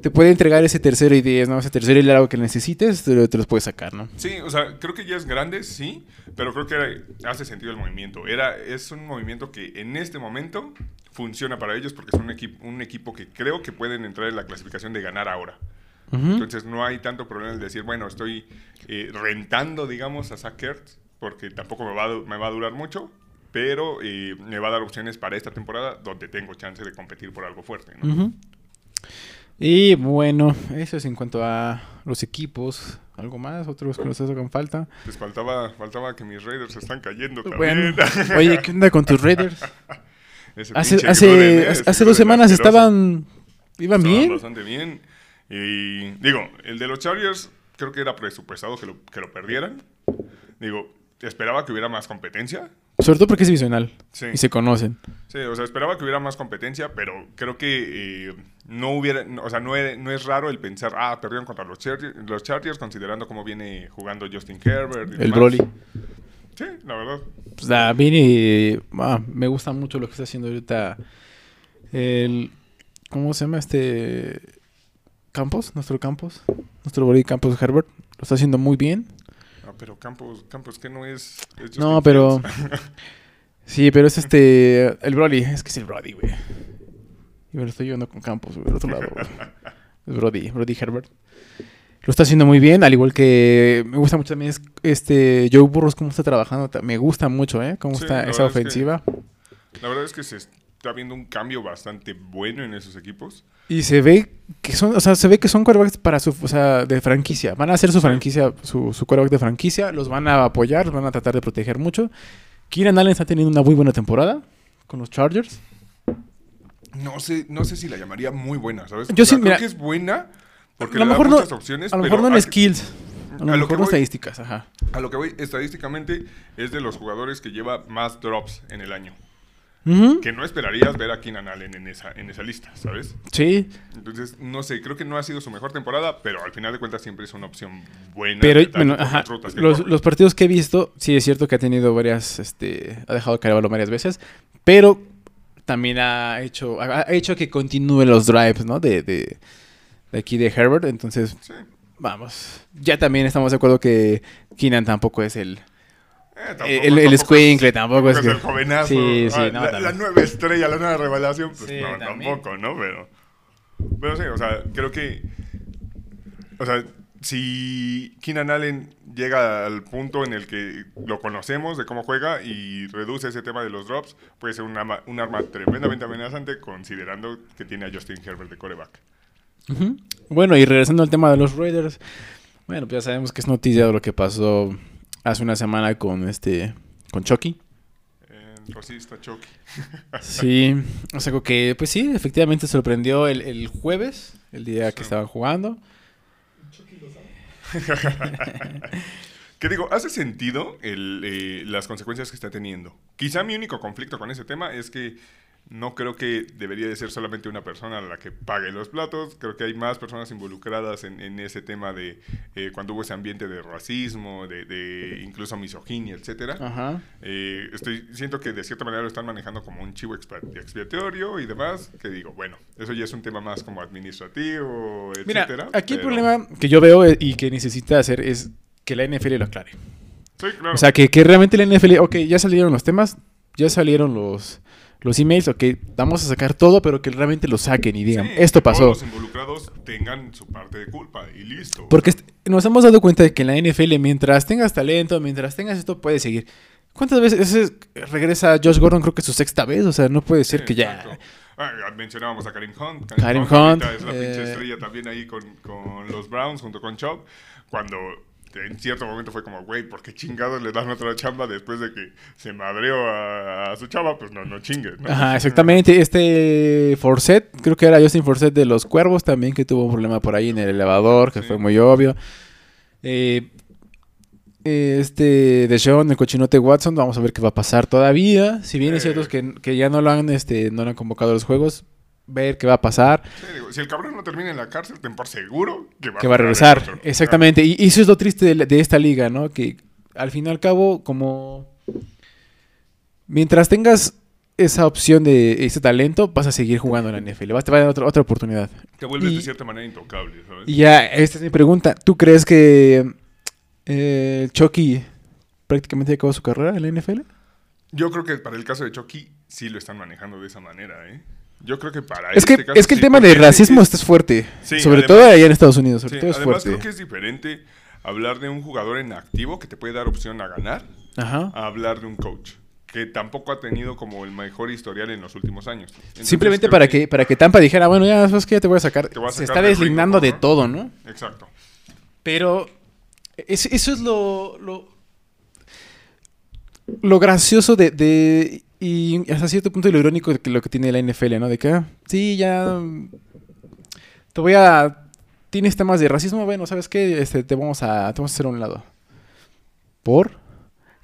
Te puede entregar ese tercero y diez, ¿no? Ese tercero y largo que necesites, te, te los puedes sacar, ¿no? Sí, o sea, creo que ya es grande, sí, pero creo que era- hace sentido el movimiento. Era, es un movimiento que en este momento funciona para ellos porque son un, equi- un equipo que creo que pueden entrar en la clasificación de ganar ahora. Ujú. Entonces no hay tanto problema en decir, bueno, estoy eh, rentando, digamos, a Zach Ertz, porque tampoco me va, a, me va a durar mucho, pero eh, me va a dar opciones para esta temporada donde tengo chance de competir por algo fuerte. ¿no? Ujú. Y bueno, eso es en cuanto a los equipos. ¿Algo más? ¿Otros que nos hagan falta? Les faltaba, faltaba que mis Raiders se están cayendo Bueno, también. oye, ¿qué onda con tus Raiders? Hace, hace, hace dos semanas asqueroso. estaban... ¿Iban Estaban bien? bastante bien. Y digo, el de los Chargers creo que era presupuestado que lo, que lo perdieran. Digo, esperaba que hubiera más competencia. Sobre todo porque es divisional. Sí. Y se conocen. Sí, o sea, esperaba que hubiera más competencia, pero creo que eh, no hubiera, o sea, no, era- no es raro el pensar, ah, perdieron contra los Chargers, los Chargers considerando cómo viene jugando Justin Herbert. y El demás. Broly. Sí, la verdad. Pues a Vini, ah, me gusta mucho lo que está haciendo ahorita el... ¿Cómo se llama este? Campos, nuestro Campos. Nuestro Broly Campos Herbert. Lo está haciendo muy bien. Pero Campos, Campos que no es... No, pero... Sí, pero es este... El Brody. Es que es el Brody, güey. Y me lo estoy llevando con Campos, güey. Del otro lado, güey. Es Brody. Brody Herbert. Lo está haciendo muy bien, al igual que me gusta mucho también es este Joe Burrows cómo está trabajando, me gusta mucho, ¿eh? Cómo Sí, está esa verdad es que- ofensiva. La verdad es que se está viendo un cambio bastante bueno en esos equipos. Y se ve que son, o sea, se ve que son quarterbacks para su, o sea, de franquicia. Van a hacer su franquicia, su, su quarterback de franquicia, los van a apoyar, los van a tratar de proteger mucho. Keenan Allen está teniendo una muy buena temporada con los Chargers. No sé, no sé si la llamaría muy buena, ¿sabes? Yo O sea, sí, creo mira, que es buena porque a lo le da mejor no- muchas opciones. A lo mejor no en skills, a lo a lo mejor no estadísticas, ajá. A lo que voy, estadísticamente es de los jugadores que lleva más drops en el año. Que no esperarías ver a Keenan Allen en esa, en esa lista, ¿sabes? Sí, Entonces, no sé, creo que no ha sido su mejor temporada, pero al final de cuentas siempre es una opción buena. pero bueno, ajá, los, los partidos que he visto, sí es cierto que ha tenido varias, este, ha dejado caer varias veces, pero también ha hecho, ha hecho que continúe los drives, ¿no? De, de, de aquí de Herbert, entonces Sí. Vamos. Ya también estamos de acuerdo que Keenan tampoco es el. Eh, el, el es- tampoco es que- el jovenazo. Sí, sí, Ah, no, la, nueva estrella, la nueva revelación, pues Sí, no, también. tampoco, ¿no? Pero, pero sí, o sea, creo que, o sea, si Keenan Allen llega al punto en el que lo conocemos de cómo juega y reduce ese tema de los drops, puede ser un arma, un arma tremendamente amenazante considerando que tiene a Justin Herbert de coreback. Ujú. Bueno, y regresando al tema de los Raiders. Bueno, pues ya sabemos que es noticia de lo que pasó hace una semana con este. con Chucky. Eh, Rosista Chucky. Sí. O sea, que, pues sí, efectivamente sorprendió el, el jueves, el día que estaban jugando. Que digo, hace sentido el, eh, las consecuencias que está teniendo. Quizá mi único conflicto con ese tema es que no creo que debería de ser solamente una persona la que pague los platos. Creo que hay más personas involucradas en, en ese tema de eh, cuando hubo ese ambiente de racismo, de, de incluso misoginia, etcétera. Ajá. Eh, estoy, siento que de cierta manera lo están manejando como un chivo expiatorio y demás, que digo, bueno, eso ya es un tema más como administrativo, Mira, etcétera. aquí el problema que yo veo eh, y que necesita hacer es que la NFL lo aclare. Sí, claro. O sea, que, que realmente la NFL, ok, ya salieron los temas, ya salieron los, los emails, ok, vamos a sacar todo, pero que realmente lo saquen y digan, Sí, esto que todos pasó. los involucrados tengan su parte de culpa y listo. Porque nos hemos dado cuenta de que en la NFL, mientras tengas talento, mientras tengas esto, puedes seguir. ¿Cuántas veces es- regresa Josh Gordon? Creo que su sexta vez, o sea, no puede ser Sí, que ya... Ah, mencionábamos a Karim Hunt. Karim Hunt, es la pinche eh, estrella también ahí con, con los Browns junto con Chubb. Cuando en cierto momento fue como, güey, ¿por qué chingados le dan otra chamba después de que se madreó a, a su chava? Pues no, no chingues. ¿no? Ajá, exactamente. Este Forset, creo que era Justin Forset de los Cuervos también, que tuvo un problema por ahí en el elevador, que Sí. fue muy obvio. Eh, este de Sean, el cochinote Watson, vamos a ver qué va a pasar todavía. Si bien es Eh. cierto que, que ya no lo han, este, no lo han convocado a los juegos, ver qué va a pasar, Sí, digo, si el cabrón no termina en la cárcel, ten por seguro que va, que va a regresar. otro. Exactamente. Y, y eso es lo triste de, esta liga, ¿no? Que al fin y al cabo, como mientras tengas esa opción de ese talento, vas a seguir jugando en la NFL. Vas, te va a dar otra, otra oportunidad. Te vuelves Y- de cierta manera intocable, ¿sabes? Y ya, esta es mi pregunta. ¿Tú crees que eh, Chucky prácticamente acabó su carrera en la NFL? Yo creo que para el caso de Chucky sí lo están manejando de esa manera, ¿eh? Yo creo que para Es que, este caso es que el sí, tema de porque racismo es- es fuerte. Sí, sobre además- todo allá en Estados Unidos. Sobre Sí, todo es además fuerte. creo que es diferente hablar de un jugador en activo que te puede dar opción a ganar Ajá. a hablar de un coach que tampoco ha tenido como el mejor historial en los últimos años. Entonces, Simplemente para que, para que Tampa dijera, bueno, ya sabes que ya te voy a sacar. Te voy a Se está del deslindando de ¿no? todo, ¿no? Exacto. Pero es- eso es lo, lo, lo gracioso de, de- y hasta cierto punto lo irónico de que lo que tiene la NFL, ¿no? De que, ah, sí, ya te voy a... Tienes temas de racismo, bueno, ¿sabes qué? Este, te, vamos a, te vamos a hacer a un lado. ¿Por?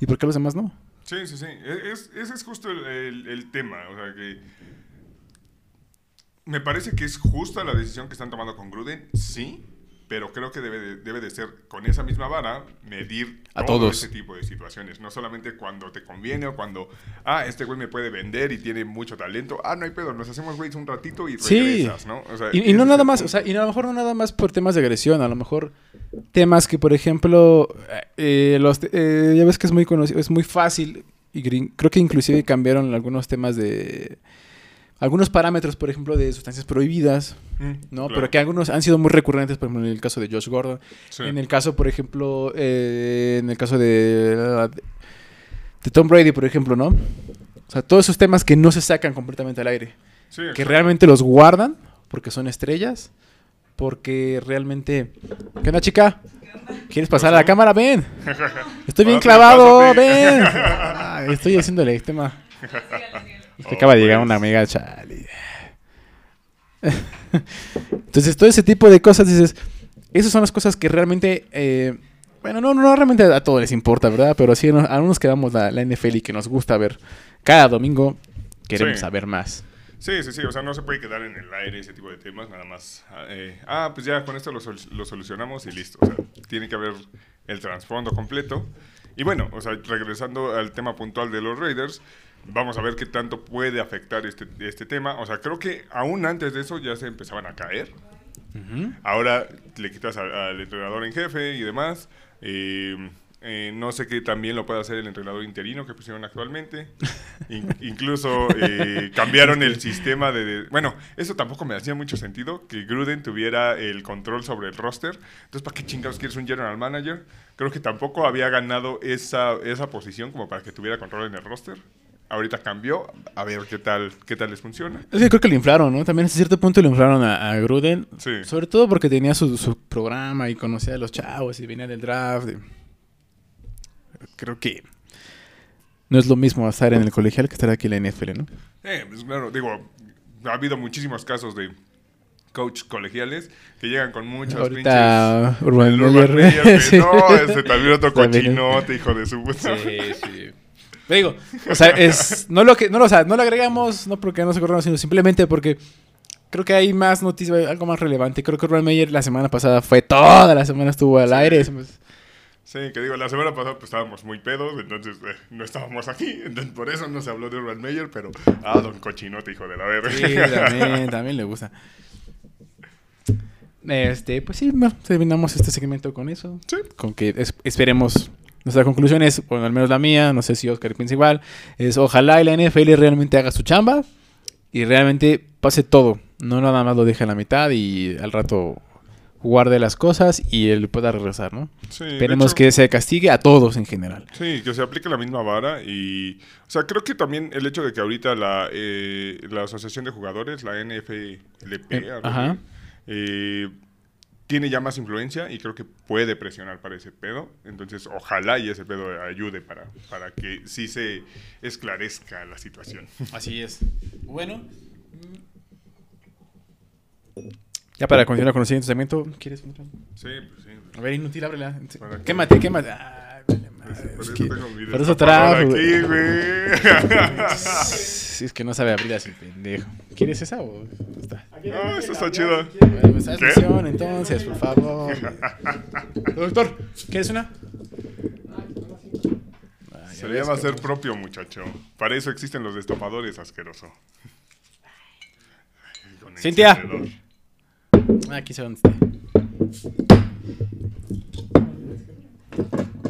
¿Y por qué los demás no? Sí, sí, sí. E- Es, ese es justo el tema. O sea, que me parece que es justa la decisión que están tomando con Gruden, sí, pero creo que debe de, debe de ser con esa misma vara medir A todo todos. ese tipo de situaciones. No solamente cuando te conviene o cuando, ah, este güey me puede vender y tiene mucho talento. Ah, no hay pedo, nos hacemos güeyes un ratito y Sí. regresas, ¿no? O sea, Y, no nada más, o sea, y a lo mejor no nada más por temas de agresión, a lo mejor temas que, por ejemplo, eh, los, eh, ya ves que es muy conocido, es muy fácil, y creo que inclusive cambiaron algunos temas de, algunos parámetros, por ejemplo, de sustancias prohibidas, Mm, ¿no? claro. Pero que algunos han sido muy recurrentes, por ejemplo, en el caso de Josh Gordon, Sí. en el caso, por ejemplo, eh, en el caso de, de Tom Brady, por ejemplo, ¿no? O sea, todos esos temas que no se sacan completamente al aire Sí, que realmente los guardan porque son estrellas, porque realmente... ¿Qué onda, chica? ¿Quieres pasar a la cámara? Ven. Estoy bien clavado, ven. Ay, estoy haciéndole el tema. Es que Oh, acaba de llegar pues. una amiga, chale. Entonces, todo ese tipo de cosas, dices, esas son las cosas que realmente... eh, bueno, no, no realmente a todos les importa, ¿verdad? Pero sí, a unos que damos la, la NFL y que nos gusta ver cada domingo, queremos Sí. saber más. Sí, sí, sí, o sea, no se puede quedar en el aire ese tipo de temas, nada más. ah, eh, ah, pues ya con esto lo, sol- lo solucionamos y listo. O sea, tiene que haber el trasfondo completo. Y bueno, o sea, regresando al tema puntual de los Raiders, vamos a ver qué tanto puede afectar este, este tema. O sea, creo que aún antes de eso ya se empezaban a caer. Ahora le quitas al, al entrenador en jefe y demás. Eh, eh, no sé qué también lo puede hacer el entrenador interino que pusieron actualmente. In- incluso eh, cambiaron el sistema de, de- Bueno, eso tampoco me hacía mucho sentido, que Gruden tuviera el control sobre el roster. Entonces, ¿para qué chingados quieres un general manager? Creo que tampoco había ganado esa, esa posición como para que tuviera control en el roster. Ahorita cambió, a ver qué tal, qué tal les funciona. Es que creo que lo inflaron, ¿no? También a cierto punto lo inflaron a, a Gruden. Sí. Sobre todo porque tenía su, su programa y conocía a los chavos y venía del draft. y- Creo que no es lo mismo estar en el colegial que estar aquí en la NFL, ¿no? Eh, pues claro, digo, ha habido muchísimos casos de coach colegiales que llegan con muchas Ahorita pinches... Urban el Urban que Sí. No, este también otro cochinote, hijo de su puta. sí. Te digo, o sea, es, no lo que, no lo, o sea, no lo agregamos, no porque no se corrieron, sino simplemente porque creo que hay más noticias, algo más relevante. Creo que Urban Meyer la semana pasada fue toda la semana estuvo al Sí. aire. Sí, que digo, la semana pasada pues estábamos muy pedos, entonces eh, no estábamos aquí, entonces por eso no se habló de Urban Meyer, pero... Ah, don cochinote, hijo de la verga. Sí, también, también le gusta. Este, pues sí, terminamos este segmento con eso. Sí. Con que es- esperemos. Nuestra conclusión es, bueno, al menos la mía, no sé si Oscar piensa igual, es ojalá y la NFL realmente haga su chamba y realmente pase todo. No nada más lo deje a la mitad y al rato guarde las cosas y él pueda regresar, ¿no? Sí, Esperemos hecho- que se castigue a todos en general. Sí, que se aplique la misma vara y... O sea, creo que también el hecho de que ahorita la, eh, la Asociación de Jugadores, la NFLP, Eh, ajá. eh, tiene ya más influencia y creo que puede presionar para ese pedo. Entonces, ojalá y ese pedo ayude para, para que sí se esclarezca la situación. Así es. Bueno. Ya para continuar con el siguiente segmento, ¿quieres otra? Sí, pues sí. A ver, inútil, ábrela. Quémate, quémate. Ay, vale madre, Por es eso que- por eso trajo, aquí, güey. Sí, es que no sabe abrirlas el pendejo. ¿Quieres esa o está? No, esta está chida. Bueno, haz ¿Qué? mención, entonces, por favor. Doctor, ¿quieres una? Ah, Se ves, llama ser propio, muchacho. Para eso existen los destapadores, asqueroso. Con Cintia. encendedor. Aquí se dónde está.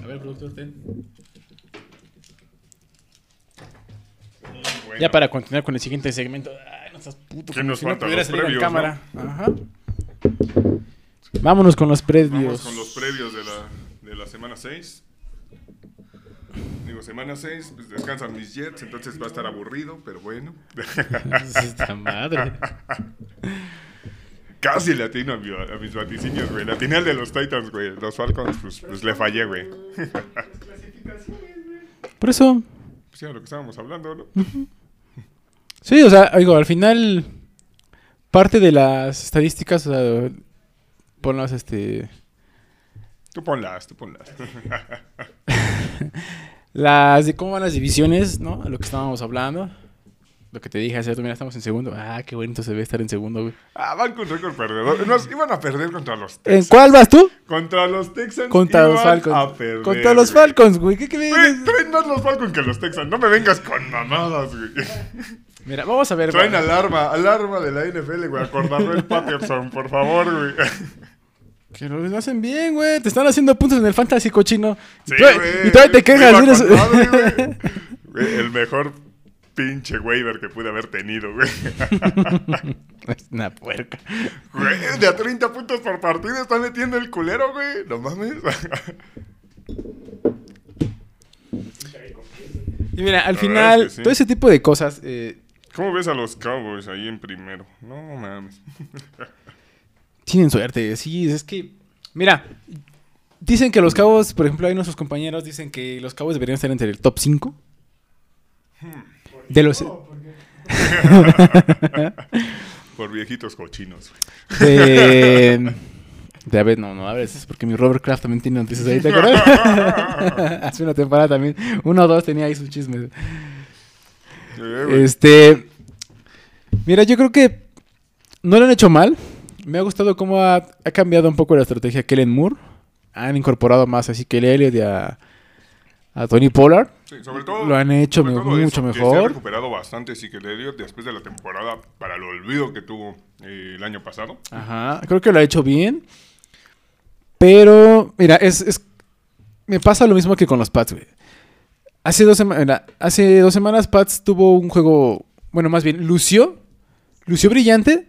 A ver, productor, ten. Bueno, Ya para continuar con el siguiente segmento. Ay, no seas puto. ¿Qué nos si no falta? pudiera Los en previos. Ajá. Vámonos con los previos. Vamos con los previos de la, de la semana 6. Digo, semana 6, pues descansan mis Jets, entonces va a estar aburrido, pero bueno. Esta madre. Casi le atino a, mi- a mis vaticinios, güey. Le atiné al de los Titans, güey. Los Falcons, pues, pues le fallé, güey. Por eso, Pues ya lo que estábamos hablando, ¿no? Sí, o sea, digo, al final, parte de las estadísticas, o sea, ponlas, este, Tú ponlas, tú ponlas. las de cómo van las divisiones, ¿no? Lo que estábamos hablando. Lo que te dije hace rato, mira, estamos en segundo. Ah, qué bonito se ve estar en segundo, güey. Ah, van con récord perdedor. Nos iban a perder contra los ¿En Texans. cuál vas tú? Contra los Texans. Contra los Falcons. A perder, Contra los. Falcons, güey. ¿Qué crees? Traen más los Falcons que los Texans. No me vengas con mamadas, güey. Mira, vamos a ver. Traen güey. alarma, alarma de la NFL, güey. Acordarlo el Patterson, por favor, güey. Que lo hacen bien, güey. Te están haciendo puntos en el fantasy cochino. Sí, y, güey. y todavía te quejas. Eres- güey. El mejor pinche waiver que pude haber tenido, güey. Es una puerca. Güey, de a 30 puntos por partido está metiendo el culero, güey. No mames. Y mira, al La final, es que sí. todo ese tipo de cosas. eh, ¿Cómo ves a los Cowboys ahí en primero? No mames. tienen suerte. Sí, es que. Mira, dicen que los cabos, por ejemplo, hay nuestros compañeros dicen que los cabos deberían estar entre el top 5. De los. Por viejitos cochinos. De. De a ver, no, no abres, es porque mi Robert Kraft también tiene noticias ahí, ¿te acuerdas? Hace una temporada también. Uno o dos tenía ahí sus chismes. Eh. Este. Mira, yo creo que no lo han hecho mal. Me ha gustado cómo ha, ha cambiado un poco la estrategia Kellen Moore. Han incorporado más así que Elliott y a, a Tony Pollard. Sí, sobre todo, Lo han hecho me- mucho eso, que Se ha mejor. recuperado bastante Ezekiel Elliott después de la temporada para el olvido que tuvo eh, el año pasado. Ajá, creo que lo ha hecho bien. Pero, mira, es, es- me pasa lo mismo que con los Pats, güey. Hace dos, sema- mira, hace dos semanas Pats tuvo un juego, bueno, más bien, lució, lució brillante,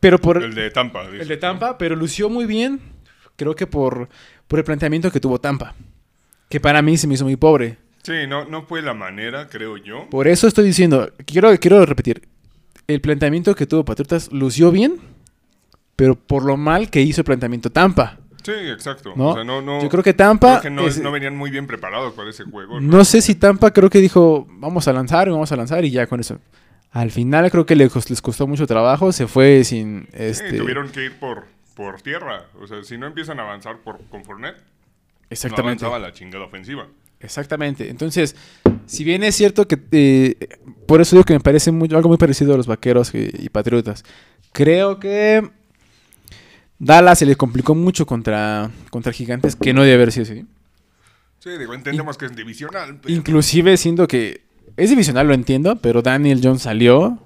pero por El de Tampa. el de ¿no? Tampa, pero lució muy bien, creo que por, por el planteamiento que tuvo Tampa, que para mí se me hizo muy pobre. Sí, no, no fue la manera, creo yo. Por eso estoy diciendo, quiero, quiero repetir, el planteamiento que tuvo Patriotas lució bien, pero por lo mal que hizo el planteamiento Tampa. Sí, exacto. ¿no? O sea, no, no, Yo creo que Tampa. creo que no, es- no venían muy bien preparados para ese juego. no sé si Tampa creo que dijo, vamos a lanzar, vamos a lanzar y ya con eso. Al final creo que les, cos- les costó mucho trabajo, se fue sin Sí, este tuvieron que ir por, por tierra. O sea, si no empiezan a avanzar por, con Fournette, no exactamente. avanzaba la chingada ofensiva. Exactamente. Entonces, Si bien es cierto que... eh, por eso digo que me parece muy- algo muy parecido a los vaqueros y, y patriotas. Creo que... Dallas se le complicó mucho contra, contra gigantes, que no debe haber sido así. Sí, digo, entendemos que es divisional. pero- Inclusive siendo que... Es divisional, lo entiendo, pero Daniel Jones salió.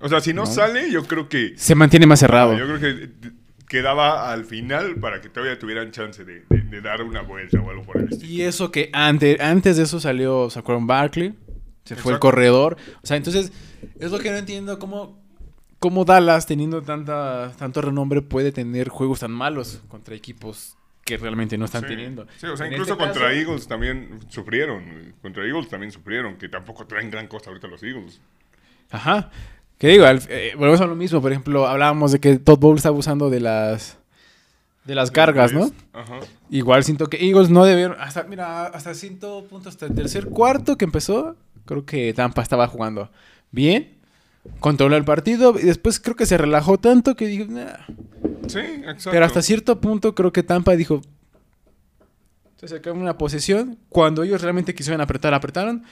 O sea, si no, No. sale, yo creo que... Se mantiene más cerrado. Yo creo que quedaba al final para que todavía tuvieran chance de, de- de dar una vuelta o algo por el estilo. Y eso que antes, antes de eso salió Saquon Barkley. Se fue el corredor. O sea, entonces, es lo que no entiendo. ¿Cómo, cómo Dallas, teniendo tanta, tanto renombre, puede tener juegos tan malos contra equipos que realmente no están Sí. teniendo? Sí, o sea, En incluso este contra caso- Eagles también sufrieron. Contra Eagles también sufrieron, que tampoco traen gran cosa ahorita los Eagles. Ajá. Que digo, al- eh, volvemos a lo mismo. Por ejemplo, hablábamos de que Todd Bowles está abusando de las de las cargas, ¿no? Ajá. Igual siento que Eagles no debieron. Hasta, mira, hasta cierto punto, hasta el tercer cuarto que empezó, creo que Tampa estaba jugando bien. Controló el partido y después creo que se relajó tanto que dijo, "Nah". Sí, exacto. Pero hasta cierto punto creo que Tampa dijo. Se sacaron una posesión. Cuando ellos realmente quisieron apretar, apretaron.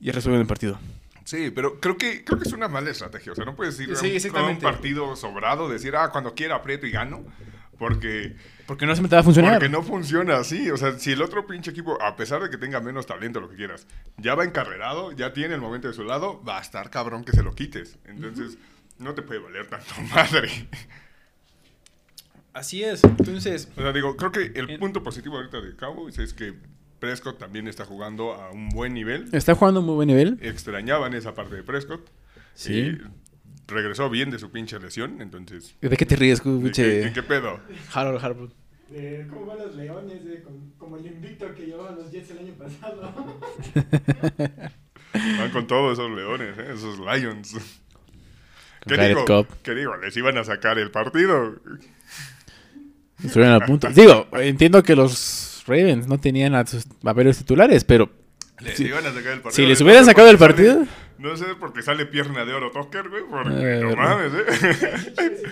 Y resolvieron el partido. Sí, pero creo que, creo que es una mala estrategia. O sea, no puedes ir Sí, a un- a un partido sobrado, decir, ah, cuando quiera aprieto y gano. Porque, Porque no se me va a funcionar. porque no funciona así. O sea, si el otro pinche equipo, a pesar de que tenga menos talento, lo que quieras, ya va encarrerado, ya tiene el momento de su lado, va a estar cabrón que se lo quites. Entonces, no te puede valer tanto madre. Así es. Entonces, O sea, digo, creo que el En- punto positivo ahorita de Cowboys es que Prescott también está jugando a un buen nivel. está jugando a un muy buen nivel. Extrañaban esa parte de Prescott. Sí. Y regresó bien de su pinche lesión, entonces... ¿De qué te ríes, ¿de pinche qué, de qué pedo? Harold Harwood? De ¿Cómo van los leones? De, con- como el invicto que llevaban los Jets el año pasado. Van con todos esos leones, ¿eh? esos Lions. ¿Qué digo? ¿Qué digo? Les iban a sacar el partido. Estuvieron a punto. Digo, entiendo que los Ravens no tenían a sus papeles titulares, pero Les iban a sacar el partido. si les hubieran sacado el partido, no sé por qué sale pierna de oro Tucker, güey, porque Eh, no mames, ¿eh?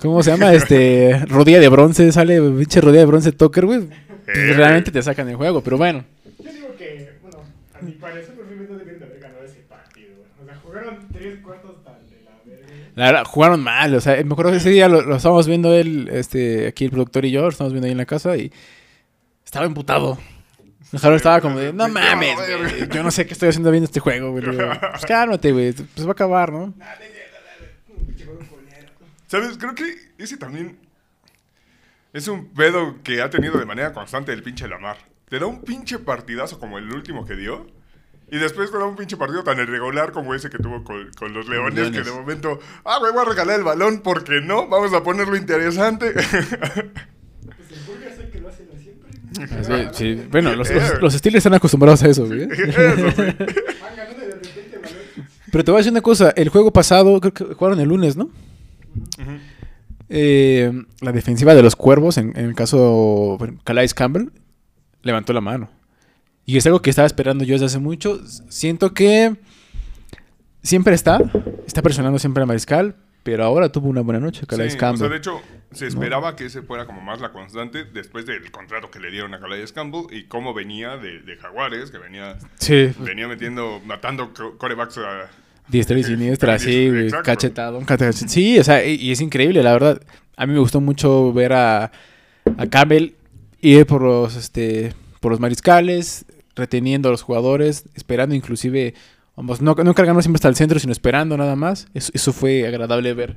¿cómo se llama? Este, rodilla de bronce, sale pinche rodilla de bronce Tucker, güey. Eh, realmente te sacan el juego, pero bueno. Yo digo que, bueno, a mi parecer los Ravens no debieron de haber ganado ese partido. güey. O sea, jugaron tres cuartos tan de la verga. La verdad, jugaron mal, o sea, me acuerdo que ese día lo, lo estábamos viendo él, este, aquí el productor y yo, lo estábamos viendo ahí en la casa y estaba emputado. Harold estaba como de, no Me mames, güey, verga". yo no sé qué estoy haciendo viendo este juego, güey. Pues cálmate, güey, pues va a acabar, ¿no? ¿Sabes? Creo que ese también es un pedo que ha tenido de manera constante el pinche Lamar. Te da un pinche partidazo como el último que dio. Y después te da un pinche partido tan irregular como ese que tuvo con, con los Leones, Leones. que de momento, ah, güey, voy a regalar el balón porque no, vamos a ponerlo interesante. Así, sí. Bueno, los, los, los Steelers están acostumbrados a eso, güey. Pero te voy a decir una cosa, el juego pasado, creo que jugaron el lunes, ¿no? Eh, la defensiva de los cuervos, en, en el caso bueno, Calais Campbell, levantó la mano. Y es algo que estaba esperando yo desde hace mucho. Siento que siempre está, está presionando siempre a Mariscal, pero ahora tuvo una buena noche Calais Sí, o Campbell. sea, de hecho, se esperaba que ese fuera como más la constante después del contrato que le dieron a Calais Campbell y cómo venía de, de Jaguares, que venía, sí, venía metiendo, matando co- corebacks a... diestra y siniestra, sí, cachetado. Sí, o sea, y, es increíble, la verdad. A mí me gustó mucho ver a, a Campbell ir por los, este, por los mariscales, reteniendo a los jugadores, esperando inclusive, vamos, no, no cargando siempre hasta el centro, sino esperando nada más. Eso, eso fue agradable ver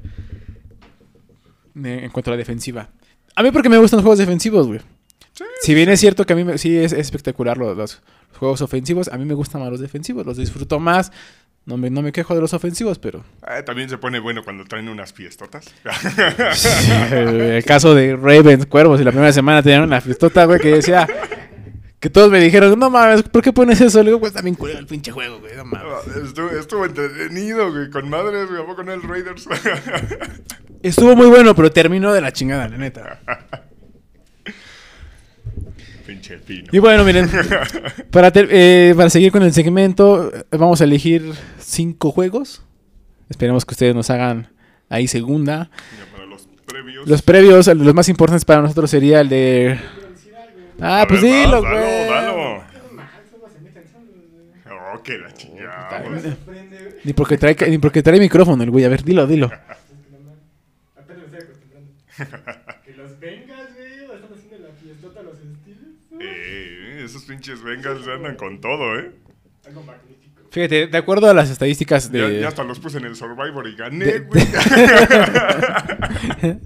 en cuanto a la defensiva. A mí porque me gustan los juegos defensivos, güey. Sí, Si bien es cierto que a mí me- sí es, es espectacular los, los juegos ofensivos, a mí me gustan más los defensivos, los disfruto más. No me, no me quejo de los ofensivos, pero... Eh, también se pone bueno cuando traen unas fiestotas. el caso de Ravens, Cuervos, y la primera semana tenían una fiestota, güey, que decía... Que todos me dijeron, no mames, ¿por qué pones eso? Le digo, pues también culero el pinche juego, güey, no mames. estuvo, estuvo entretenido, güey, con madres, güey, ¿a poco no el Raiders? Estuvo muy bueno, pero terminó de la chingada, la neta. Pinche pino. Y bueno, miren, para, ter- eh, para seguir con el segmento, vamos a elegir cinco juegos. Esperemos que ustedes nos hagan ahí segunda. Ya para los previos. Los previos, el- los más importantes para nosotros sería el de... Ah, A pues ver, dilo, güey. Dalo, dalo. Oh, que la chingada. Ni porque trae, ni porque trae micrófono el güey. A ver, dilo, dilo. Es que no mames. Apenas me estoy acostumbrando. que los vengas, güey. Están haciendo la fiestota a los estilos. Eh, esos pinches Bengals andan con todo, ¿eh? Algo magnífico. Fíjate, de acuerdo a las estadísticas Ya, de... ya hasta los puse en el Survivor y gané, De- güey.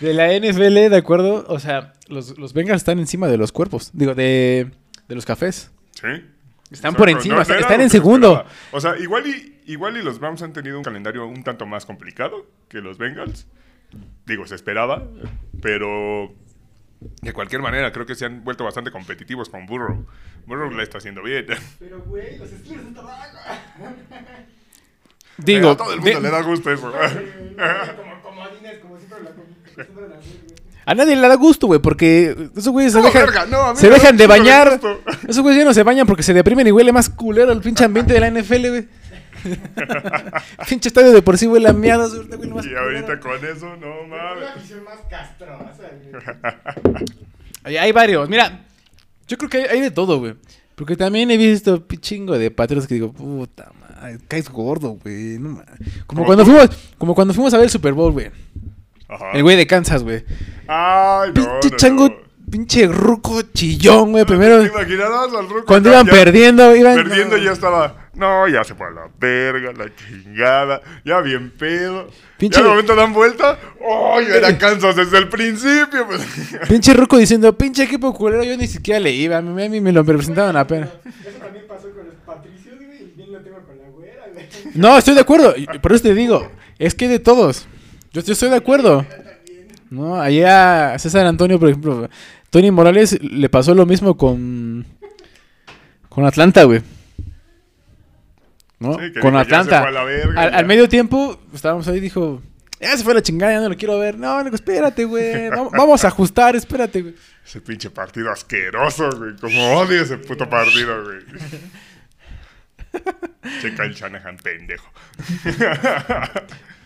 De la NFL, de acuerdo, o sea, los, los Bengals están encima de los cuerpos, digo, de, de los cafés. Sí. Están Exacto. por encima, No, están, no en segundo. esperaba. O sea, igual y, igual y los Browns han tenido un calendario un tanto más complicado que los Bengals. Digo, se esperaba, pero de cualquier manera creo que se han vuelto bastante competitivos con Burrow. Burrow la está haciendo bien. Pero, güey, los estilos están abajo. Digo, a todo el mundo de- le da gusto eso. como comodines, como siempre la acostumbran a a nadie le da gusto, güey, porque esos güeyes se No, dejan, verga, no, a se dejan de bañar. Esos güeyes ya no se bañan porque se deprimen y huele más culero el pinche ambiente de la NFL, güey. pinche estadio de por sí huele a más Y ahorita con eso, no mames. afición más castrosa, güey. Hay, hay varios. Mira, yo creo que hay, hay de todo, güey. Porque también he visto chingo de patriotas que digo, puta madre, caes gordo, güey. No ma-". como Como cuando fuimos, como cuando fuimos a ver el Super Bowl, güey. Ajá. El güey de Kansas, güey. Ay, no, Pinche no, chango, no. pinche ruco chillón, güey. Primero, ¿Te imaginarás al Ruco cuando iban ya perdiendo, iban. Perdiendo ya estaba. No, ya se fue a la verga, la chingada. Ya bien pedo. Pinche- Ya de momento dan vuelta. ¡Oh! Yo era Kansas desde el principio. pues. Pinche ruco diciendo, pinche equipo culero, yo ni siquiera le iba. A mí, a mí me lo presentaban apenas. Eso también pasó con los patricios, güey. Y bien lo tengo con la güera, güey. No, estoy de acuerdo. Por eso te digo, es que de todos. Yo, yo estoy de acuerdo. No, allá a César Antonio, por ejemplo, Tony Morales le pasó lo mismo con con Atlanta, güey. ¿No? Sí, que con dijo, "Ya se Atlanta. fue a la verga, al, ya". al medio tiempo estábamos ahí y dijo, ya se fue la chingada, ya no lo quiero ver. No, le digo, espérate, güey. Vamos, vamos a ajustar, espérate, güey. Ese pinche partido asqueroso, güey. Como odio ese puto partido, güey. Checa el Shanahan, pendejo.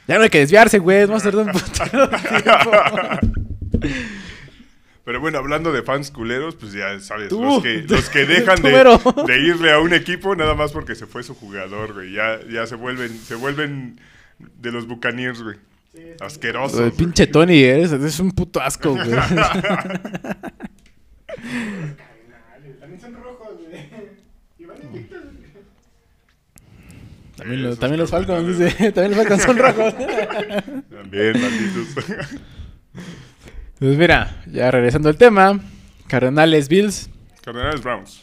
Ya no hay que desviarse, güey. Vamos a tardar un putero de tiempo. Pero bueno, hablando de fans culeros, pues ya sabes, Tú. los que, los que dejan de, de irle a un equipo nada más porque se fue su jugador, güey. Ya, ya se vuelven, se vuelven de los Buccaneers, güey. Sí. Asquerosos. El pinche Tony, eres, es un puto asco, güey. Los. También son rojos, güey. Y van invictos. También, lo- Esos también los Falcons. También los Falcons son rojos. También, malditos. Pues mira, ya regresando al tema. Cardenales Bills. Cardenales Browns.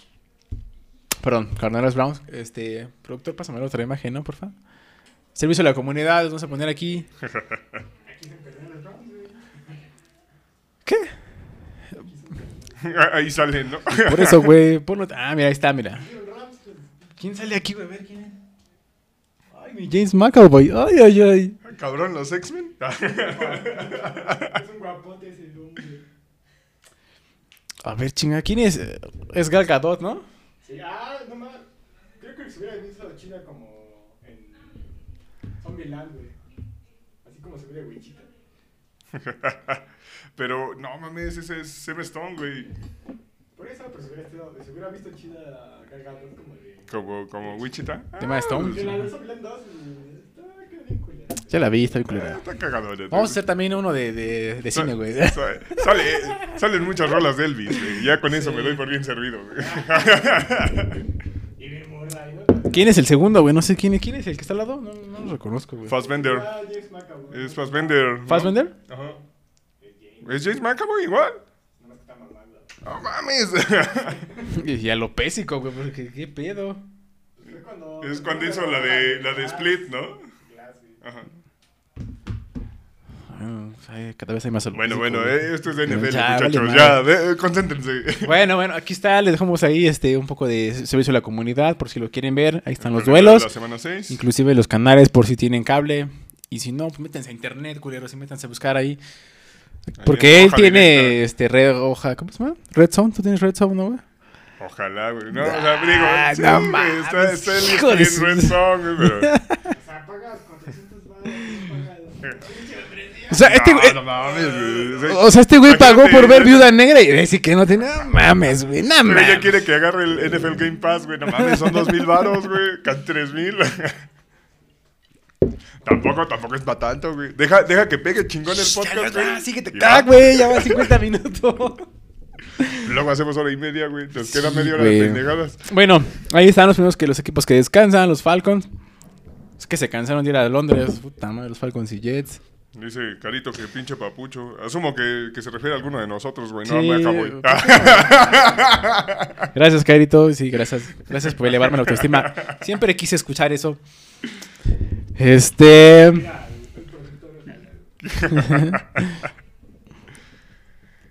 Perdón, Cardenales Browns. Este, productor, pásame la otra imagen, ¿no? Porfa. Servicio a la comunidad, los vamos a poner aquí. ¿Qué? Ahí salen, ¿no? Por eso, güey. ponlo- Ah, mira, ahí está, mira. ¿Quién sale aquí, güey? A ver, ¿quién es? Ay, mi James McAvoy. Ay, ay, ay. Cabrón, los X-Men. Es un guapote ese hombre. A ver, chinga, ¿quién es? Es Gal Gadot, ¿no? Sí, ah, no más. Creo que se hubiera visto China como en Zombieland, güey. Así como se ve de Wichita. Pero no mames, ese es Sam Stone, güey. Por eso, pero se hubiera, estado- se hubiera visto chida cargado como de. Como, como Wichita. Tema de Stone. De la de Zombieland 2, güey, está quedó bien culera. Ya la vi, está bien culera. está cagado. ¿no? Vamos a hacer también uno de, de, de cine, güey. Sa- Sale, salen muchas rolas de Elvis, güey. Ya con eso me doy por bien servido. ¿Quién es el segundo, güey? No sé quién, quién es el que está al lado. No, no lo reconozco, güey. Fassbender. Ah. Es Fassbender. ¿no? ¿Fassbender? Ajá. Es James, ¿Es McAvoy igual? No mames. Y a lo pésico, güey, porque qué pedo. Es cuando hizo la de, la de Split, ¿no? Ajá. Ah, ay, Cada vez hay más lo Bueno, bueno, eh, esto es de NFL, Ya, muchachos. ya, concéntrense. Bueno, bueno, aquí está, les dejamos ahí este un poco de servicio a la comunidad por si lo quieren ver. Ahí están los La duelos, semana 6. inclusive los canales por si tienen cable. Y si no, pues métanse a internet, culeros, y métanse a buscar ahí. Porque él tiene directa. este red hoja, ¿cómo se llama? Red Zone, ¿tú tienes Red Zone, no, güey? Ojalá, güey. No, o sea, digo, Ah, sí, no está, está de Red güey, pero... O sea, pagas 400 baros. pagas. Pinche membresía, O sea, este güey. no mames. O sea, este güey pagó por ver Viuda Negra y decir que no tiene. No mames, güey. No Pero ella mames. quiere que agarre el NFL Game Pass, güey. No mames, son dos mil varos, güey. Casi tres mil. tampoco, tampoco es para tanto, güey. Deja, deja que pegue chingón el Ya, podcast, ya, güey. síguete Y acá, va. güey. Ya va 50 minutos. Luego hacemos hora y media, güey. Nos queda media hora de pendejadas. Bueno, ahí están los primeros que los equipos que descansan, los Falcons. Es que se cansaron de ir a Londres. Puta madre, los Falcons y Jets. Dice Carito que pinche papucho. Asumo que, que se refiere a alguno de nosotros, güey. Sí, No, me acabo. Gracias, Cairito. Sí, gracias. Gracias por elevarme la autoestima. Siempre quise escuchar eso. Este.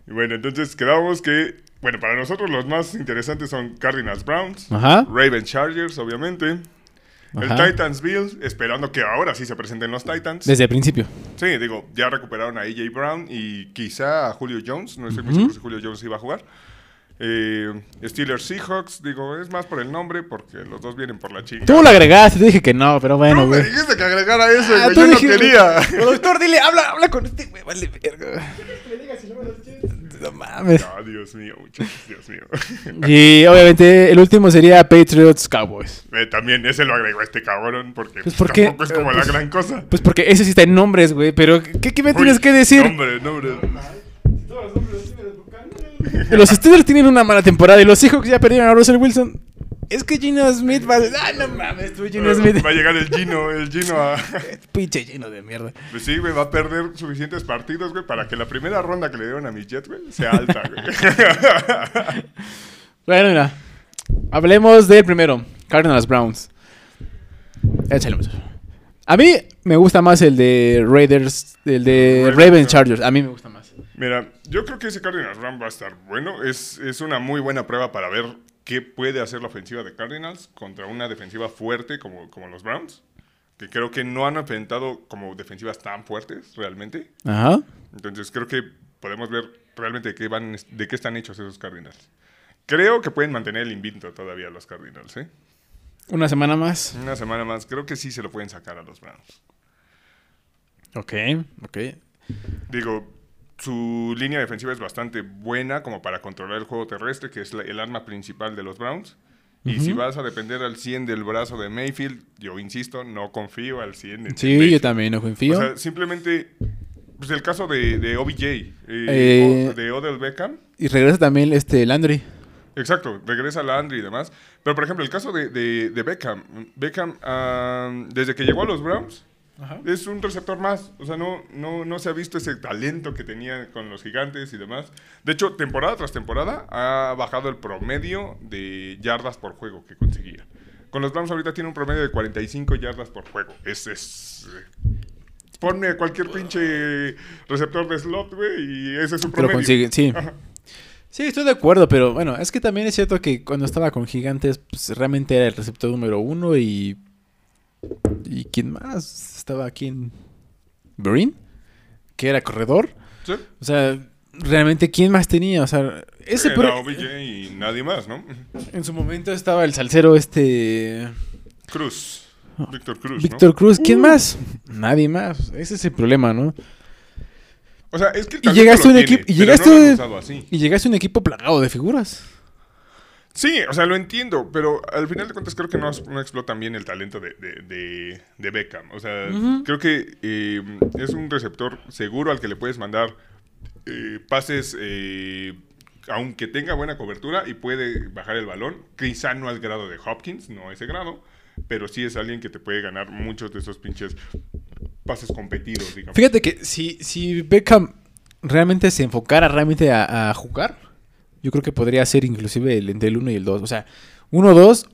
Y bueno, entonces quedamos que, bueno, para nosotros los más interesantes son Cardinals Browns, Ajá. Ravens Chargers, obviamente, Ajá. el Titans Bills, esperando que ahora sí se presenten los Titans. Desde el principio. Sí, digo, ya recuperaron a AJ Brown y quizá a Julio Jones, no estoy muy seguro si Julio Jones iba a jugar. Eh, Steelers Seahawks, digo, es más por el nombre porque los dos vienen por la chinga. Tú lo agregaste, te dije que no, pero bueno, Tú me güey. dijiste que agregara eso, Ah, güey, yo no quería. Doctor, dile, habla, habla con este güey, vale, verga. Que le digas si luego los Jets. No mames. Ah, Dios mío, muchachos, Dios mío. Y obviamente el último sería Patriots Cowboys. Eh, también ese lo agregó este cabrón porque Pues, ¿por qué? tampoco es como la pues- gran cosa. Pues porque ese sí está en nombres, güey. Pero, ¿qué, qué me tienes que decir? Nombre, nombre. Si todos los hombres los tienen los bucaneros. Los Steelers tienen una mala temporada y los Seahawks ya perdieron a Russell Wilson. Es que Gino Smith va a... Ah, no mames, tú Gino Smith. Va a llegar el Gino, el Gino a... Pinche Gino de mierda. Pues sí, güey, va a perder suficientes partidos, güey, para que la primera ronda que le dieron a mis Jets, güey, sea alta, güey. Bueno, mira. Hablemos del primero. Cardinals Browns. Échale. A mí me gusta más el de Raiders, el de ¿no? Chargers. A mí me gusta más. Mira, yo creo que ese Cardinals Run va a estar bueno. Es, es una muy buena prueba para ver qué puede hacer la ofensiva de Cardinals contra una defensiva fuerte como, como los Browns. Que creo que no han enfrentado como defensivas tan fuertes realmente. Ajá. Entonces creo que podemos ver realmente de qué, van, de qué están hechos esos Cardinals. Creo que pueden mantener el invicto todavía los Cardinals, ¿eh? Una semana más. Una semana más. Creo que sí se lo pueden sacar a los Browns. Ok, ok. Digo, su línea defensiva es bastante buena como para controlar el juego terrestre, que es la- el arma principal de los Browns. Y si vas a depender al 100 del brazo de Mayfield, yo insisto, no confío al 100 en Sí, yo también no confío. O sea, simplemente, pues el caso de, de OBJ, eh, Eh, de Odell Beckham, y regresa también este Landry. Exacto, regresa Landry y demás. Pero, por ejemplo, el caso de, de- de Beckham. Beckham, ah, desde que llegó a los Browns, es un receptor más. O sea, no, no, no se ha visto ese talento que tenía con los gigantes y demás. De hecho, temporada tras temporada ha bajado el promedio de yardas por juego que conseguía. Con los Browns ahorita tiene un promedio de 45 yardas por juego. Es... es eh, Ponme a cualquier pinche receptor de slot, güey, y ese es su promedio. consigue, sí. Ajá. Sí, estoy de acuerdo, pero bueno, es que también es cierto que cuando estaba con Gigantes, pues realmente era el receptor número uno y. ¿Y quién más? Estaba aquí en. Green, que era corredor. ¿Sí? O sea, realmente, ¿quién más tenía? O sea, ese. Era pro- OBJ y nadie más, ¿no? En su momento estaba el salsero este. Cruz. Víctor Cruz, Víctor ¿no? Cruz, ¿quién más? Nadie más. Ese es el problema, ¿no? O sea, es que el Y llegaste a un equipo- y llegaste- no así. Y llegaste a un equipo plagado de figuras. Sí, o sea, lo entiendo, pero al final de cuentas creo que no, no explotan bien el talento de, de, de- de Beckham. O sea, creo que eh, es un receptor seguro al que le puedes mandar eh, pases, eh, aunque tenga buena cobertura y puede bajar el balón. Quizá no al grado de Hopkins, no a ese grado, pero sí es alguien que te puede ganar muchos de esos pinches pases competidos, digamos. Fíjate que si, si Beckham realmente se enfocara realmente a, a jugar, yo creo que podría ser inclusive el, entre el 1 y el 2. O sea, 1-2.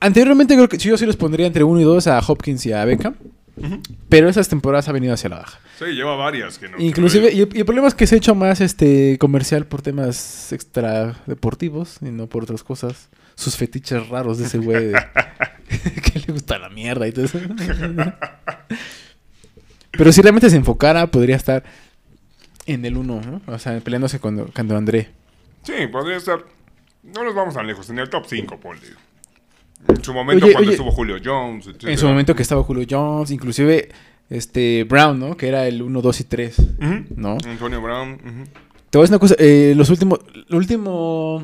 Anteriormente creo que yo sí los pondría entre 1 y 2 a Hopkins y a Beckham. Pero esas temporadas ha venido hacia la baja. Sí, lleva varias que no. Inclusive, y el, y el problema es que se ha hecho más este comercial por temas extra deportivos y no por otras cosas. Sus fetiches raros de ese güey. que le gusta la mierda y todo eso. Pero si realmente se enfocara, podría estar en el 1, ¿no? O sea, peleándose con, con André. Sí, podría estar. No nos vamos tan lejos, en el top 5, ponle. En su momento, Oye, cuando oye, estuvo Julio Jones. etcétera. En su momento que estaba Julio Jones, inclusive este Brown, ¿no? Que era el 1, 2 y 3, Ujú. ¿no? Antonio Brown. ujú. Te voy a decir una cosa, eh, los últimos, el último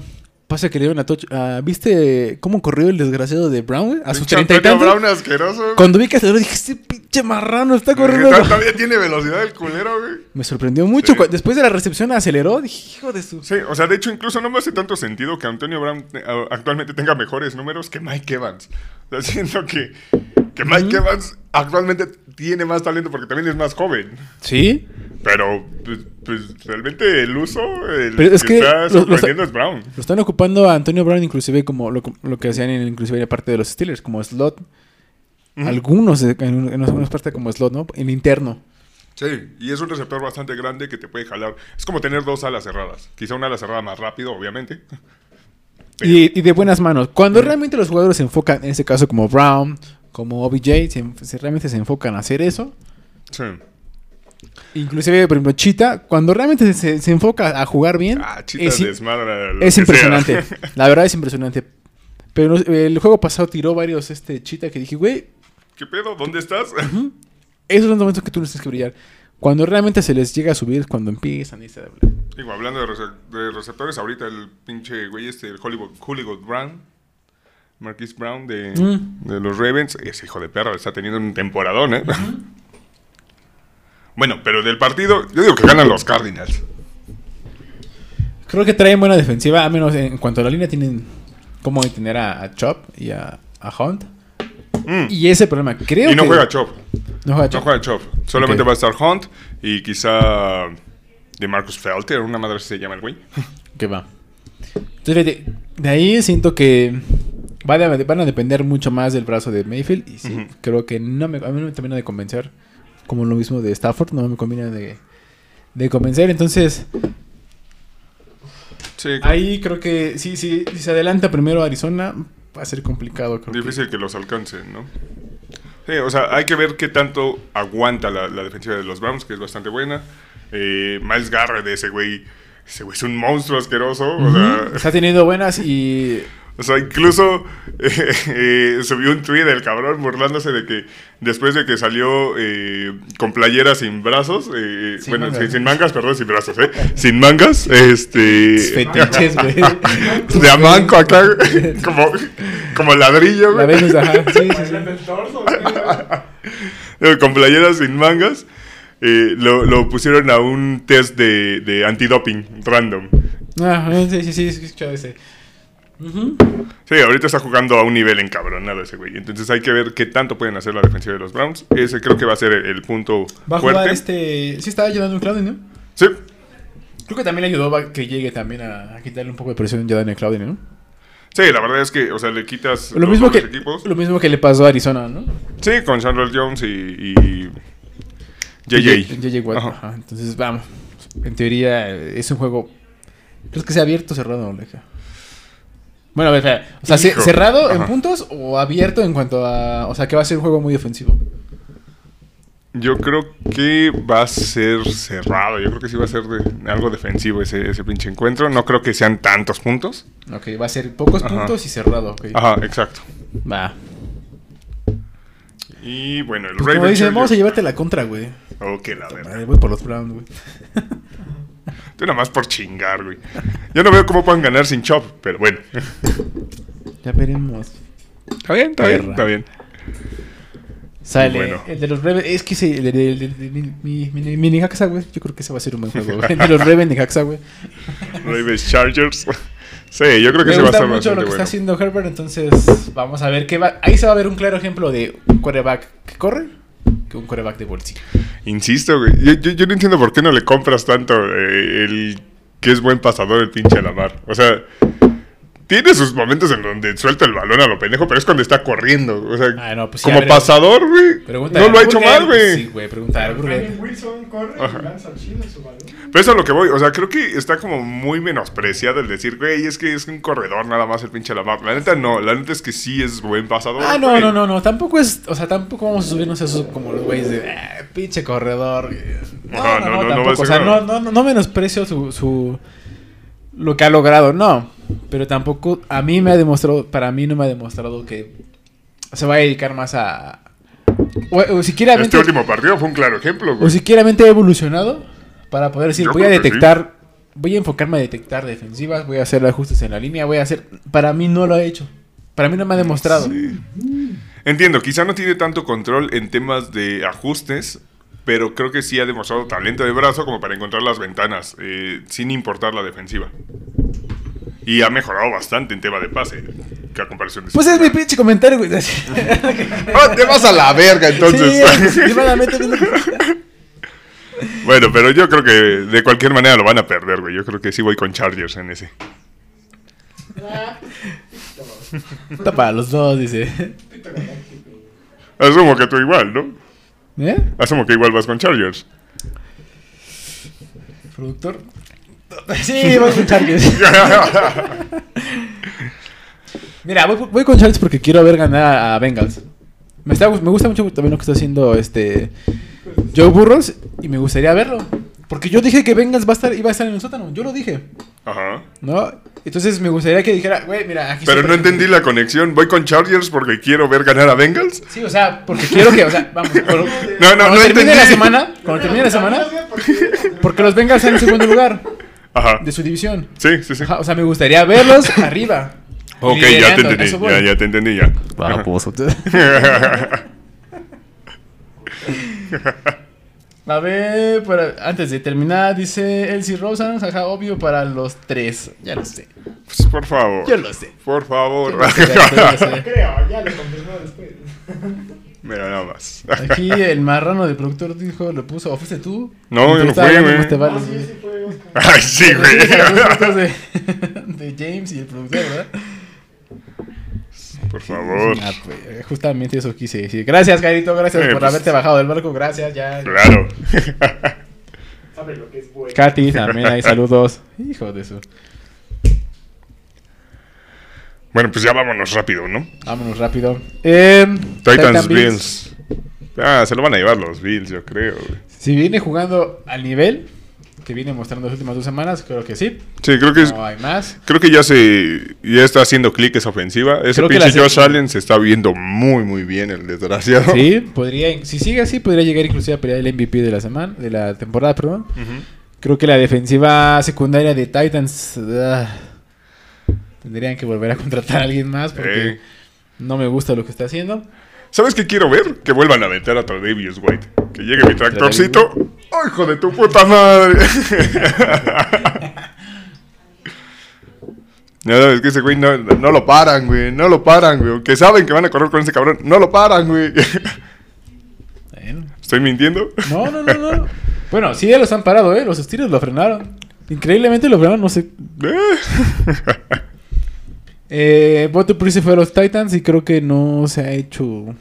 pase que le dieron a Touch, ah, ¿viste cómo corrió el desgraciado de Brown? A sus Pinche 30 y Antonio tantos. Brown asqueroso. Cuando vi que aceleró dije, este pinche marrano está corriendo. Todavía todavía tiene velocidad el culero, güey. Me sorprendió mucho. Sí. Después de la recepción aceleró, dije, hijo de su... Sí, o sea, de hecho, incluso no me hace tanto sentido que Antonio Brown eh, actualmente tenga mejores números que Mike Evans. O sea, siento que, que Mike Evans actualmente tiene más talento porque también es más joven. ¿Sí? Pero, pues, pues, realmente el uso, el Pero es que, que está sorprendiendo es Brown. Lo están ocupando a Antonio Brown inclusive como lo, lo que hacían en, inclusive en parte de los Steelers, como slot. Algunos en, en algunas partes como slot, ¿no? En interno. Sí, y es un receptor bastante grande que te puede jalar. Es como tener dos alas cerradas. Quizá una ala cerrada más rápido, obviamente. Pero- Y, y de buenas manos. Cuando realmente los jugadores se enfocan, en ese caso como Brown, como OBJ, se, se- realmente se enfocan a hacer eso. Sí. Inclusive, por ejemplo, Chita, cuando realmente se, se enfoca a jugar bien, Ah, chita es, es impresionante. sea. La verdad es impresionante. Pero el juego pasado tiró varios este Chita que dije, güey, ¿Qué pedo? ¿Dónde estás? esos son los momentos que tú no tienes que brillar. Cuando realmente se les llega a subir es cuando empiezan a irse a hablar. Digo, hablando de, rece- de receptores, ahorita el pinche güey este, el Hollywood, Hollywood Brown, Marquis Brown de, Mm. de los Ravens, ese hijo de perra está teniendo un temporadón, ¿eh? bueno, pero del partido, yo digo que ganan los Cardinals. Creo que traen buena defensiva, a menos en cuanto a la línea tienen cómo detener a, a Chop y a, a Hunt. Mm. Y ese problema, creo Y no que... juega Chop, No juega no Chop. juega Chop. Solamente va a estar Hunt y quizá de Marcus Felter, una madre se llama el güey. Que va. Entonces, de, de ahí siento que van a depender mucho más del brazo de Mayfield. Y sí, creo que no me, a mí no me termina de convencer. Como lo mismo de Stafford, no me combina de, de convencer. Entonces, Sí, ahí creo que sí, sí, si se adelanta primero Arizona, va a ser complicado. Creo. Difícil que los alcancen, ¿no? Sí, o sea, hay que ver qué tanto aguanta la, la defensiva de los Browns, que es bastante buena. Eh, Miles Garrett, ese güey, ese güey es un monstruo asqueroso. O, sea, Está teniendo buenas y o sea, incluso eh, eh, subió un tweet del cabrón burlándose de que después de que salió eh, con playera sin brazos, eh, Sin bueno, mangas. sin, sin mangas, perdón, sin brazos, ¿eh? Sin mangas, este... fetiches, güey. de a manco acá, como, como ladrillo, La güey. Venus, ajá. Sí, sí, sí. Bailando el torso, güey. Eh, con playeras sin mangas, eh, lo, lo pusieron a un test de, de antidoping random. Ah, sí, sí, sí, sí, he escuchado ese. Sí, ahorita está jugando a un nivel encabronado ese güey. Entonces hay que ver qué tanto pueden hacer la defensiva de los Browns. Ese creo que va a ser el, el punto Va a fuerte. jugar este. Sí, estaba ayudando en Clouding, ¿no? Sí, Creo que también le ayudó a que llegue también a, a quitarle un poco de presión ya Daniel Clouding, ¿no? sí, la verdad es que, o sea, le quitas Lo los mismo, que, equipos. lo mismo que le pasó a Arizona, ¿no? Sí, con Chandler Jones y, y JJ. JJ Watt. Ajá. Ajá. Entonces, vamos. En teoría, es un juego. ¿Crees que sea abierto o cerrado, Oleja? Bueno, a ver, espera. O sea, Hijo. ¿cerrado en puntos o abierto en cuanto a. O sea, que va a ser un juego muy ofensivo? Yo creo que va a ser cerrado. Yo creo que sí va a ser de- algo defensivo ese, ese pinche encuentro. No creo que sean tantos puntos. Ok, va a ser pocos Ajá. puntos y cerrado, ok. Ajá, exacto. Va. Y bueno, el Pues como dicen, vamos a llevarte la contra, güey. Que la verga. Madre, voy por los Browns, güey. Tú nada más por chingar, güey. Yo no veo cómo puedan ganar sin Chop, pero bueno. Ya veremos. Está bien, está bien, Perra. está bien. Sale. Bueno. El de los Ravens. Es que sí, el de, el el mi, mi, mi, güey. Yo creo que ese va a ser un buen juego, güey. El de los Ravens Necaxa, güey. Ravens Chargers. Sí, yo creo que se va a estar mucho lo que está bueno. haciendo Herbert, entonces vamos a ver qué va. Ahí se va a ver un claro ejemplo de un quarterback que corre un quarterback de bolsillo. Insisto, güey. Yo no entiendo por qué no le compras tanto eh, el que es buen pasador el pinche Lamar. O sea, tiene sus momentos en donde suelta el balón a lo pendejo, pero es cuando está corriendo. O sea, Ah, no, pues sí, como ver, pasador, güey. No lo ha hecho mal, güey. Sí, güey, pregunta a Burger. Brandon Wilson corre Ajá. y lanza chido su balón. Pero eso es a lo que voy. O sea, creo que está como muy menospreciado el decir, güey, es que es un corredor nada más el pinche Lamar. La neta no. La neta es que sí es buen pasador. Ah, no, no, no, no. Tampoco es. O sea, tampoco vamos a subirnos a esos como los güeyes de. "Ah, pinche corredor. güey". No, Ajá, no, no, no, no, o sea, no, no, no menosprecio su, su. Lo que ha logrado, no. Pero tampoco. A mí me ha demostrado. Para mí no me ha demostrado que. Se va a dedicar más a. O, o siquiera Este último partido fue un claro ejemplo, o güey. siquiera he evolucionado para poder decir, Yo voy a detectar, voy a enfocarme a detectar defensivas, voy a hacer ajustes en la línea, voy a hacer... Para mí no lo ha hecho. Para mí no me ha demostrado. Entiendo, quizá no tiene tanto control en temas de ajustes, pero creo que sí ha demostrado talento de brazo como para encontrar las ventanas, eh, sin importar la defensiva. Y ha mejorado bastante en tema de pase, que a comparación de... Pues es mi pinche comentario, güey. Ah, te vas a la verga entonces. Sí, bueno, pero yo creo que de cualquier manera lo van a perder, güey. Yo creo que sí voy con Chargers en ese. Está para los dos, dice. Asumo que tú igual, ¿no? ¿Eh? Asumo que igual vas con Chargers. ¿Productor? Sí, voy con Chargers. Mira, voy, voy con Chargers porque quiero ver ganar a Bengals. Me, está, me gusta mucho también lo que está haciendo este Joe Burrows y me gustaría verlo. Porque yo dije que Bengals va a estar, iba a estar en el sótano. Yo lo dije. Ajá. ¿No? Entonces me gustaría que dijera, güey, mira, aquí Pero no por ejemplo". entendí la conexión. ¿Voy con Chargers porque quiero ver ganar a Bengals? Sí, o sea, porque quiero que, o sea, vamos. por- No, no, cuando no termine entendí. la semana, cuando termine la semana, porque los Bengals están en segundo lugar Ajá. de su división. Sí, sí, sí. Ajá, o sea, me gustaría verlos arriba. Ok, ya te entendí. eso. Ya, ya te entendí, ya. A ver, para- antes de terminar, dice Elsie Rosan, jaja, obvio para los tres. Ya lo sé. Pues, por favor. Yo lo sé. Por favor. Yo lo sé, lo sé. Creo, ya lo confirmó después. Mira, nada más. Aquí el marrano del productor dijo, lo puso, ¿o fuiste tú? No, yo no estaba fui, dando güey. te vale. Ah, sí, sí Ay, sí, güey. De, de James y el productor, ¿verdad? Por favor. Ah, pues, justamente eso quise decir. Gracias, Gairito, gracias Eh, por pues- haberte bajado del barco, gracias, ya. Claro. Sabe lo que es bueno. Katy, también hay saludos. Hijo de su. Bueno, pues ya vámonos rápido, ¿no? Vámonos rápido. Eh, Titans Titan Bills. Ah, se lo van a llevar los Bills, yo creo. güey. Si viene jugando al nivel que viene mostrando las últimas dos semanas, creo que sí. Sí, creo que es- No hay más. creo que ya se ya está haciendo clic esa ofensiva. Ese Creo pinche Josh Allen se está viendo muy muy bien el desgraciado. Sí, podría, si sigue así, podría llegar inclusive a pelear el MVP de la semana, de la temporada, perdón. Creo que la defensiva secundaria de Titans ah, tendrían que volver a contratar a alguien más porque Eh. no me gusta lo que está haciendo. ¿Sabes qué quiero ver? Que vuelvan a meter a Travis White. Que llegue mi tractorcito. ¡Ay, hijo de tu puta madre! No, es que ese güey no, no lo paran, güey. No lo paran, güey. Aunque saben que van a correr con ese cabrón. No lo paran, güey. Bueno. ¿Estoy mintiendo? No, no, no, no. bueno, sí, ya los han parado, ¿eh? Los Steelers lo frenaron. Increíblemente lo frenaron, no sé. Eh, Boto Priest se fue a los Titans y creo que no se ha hecho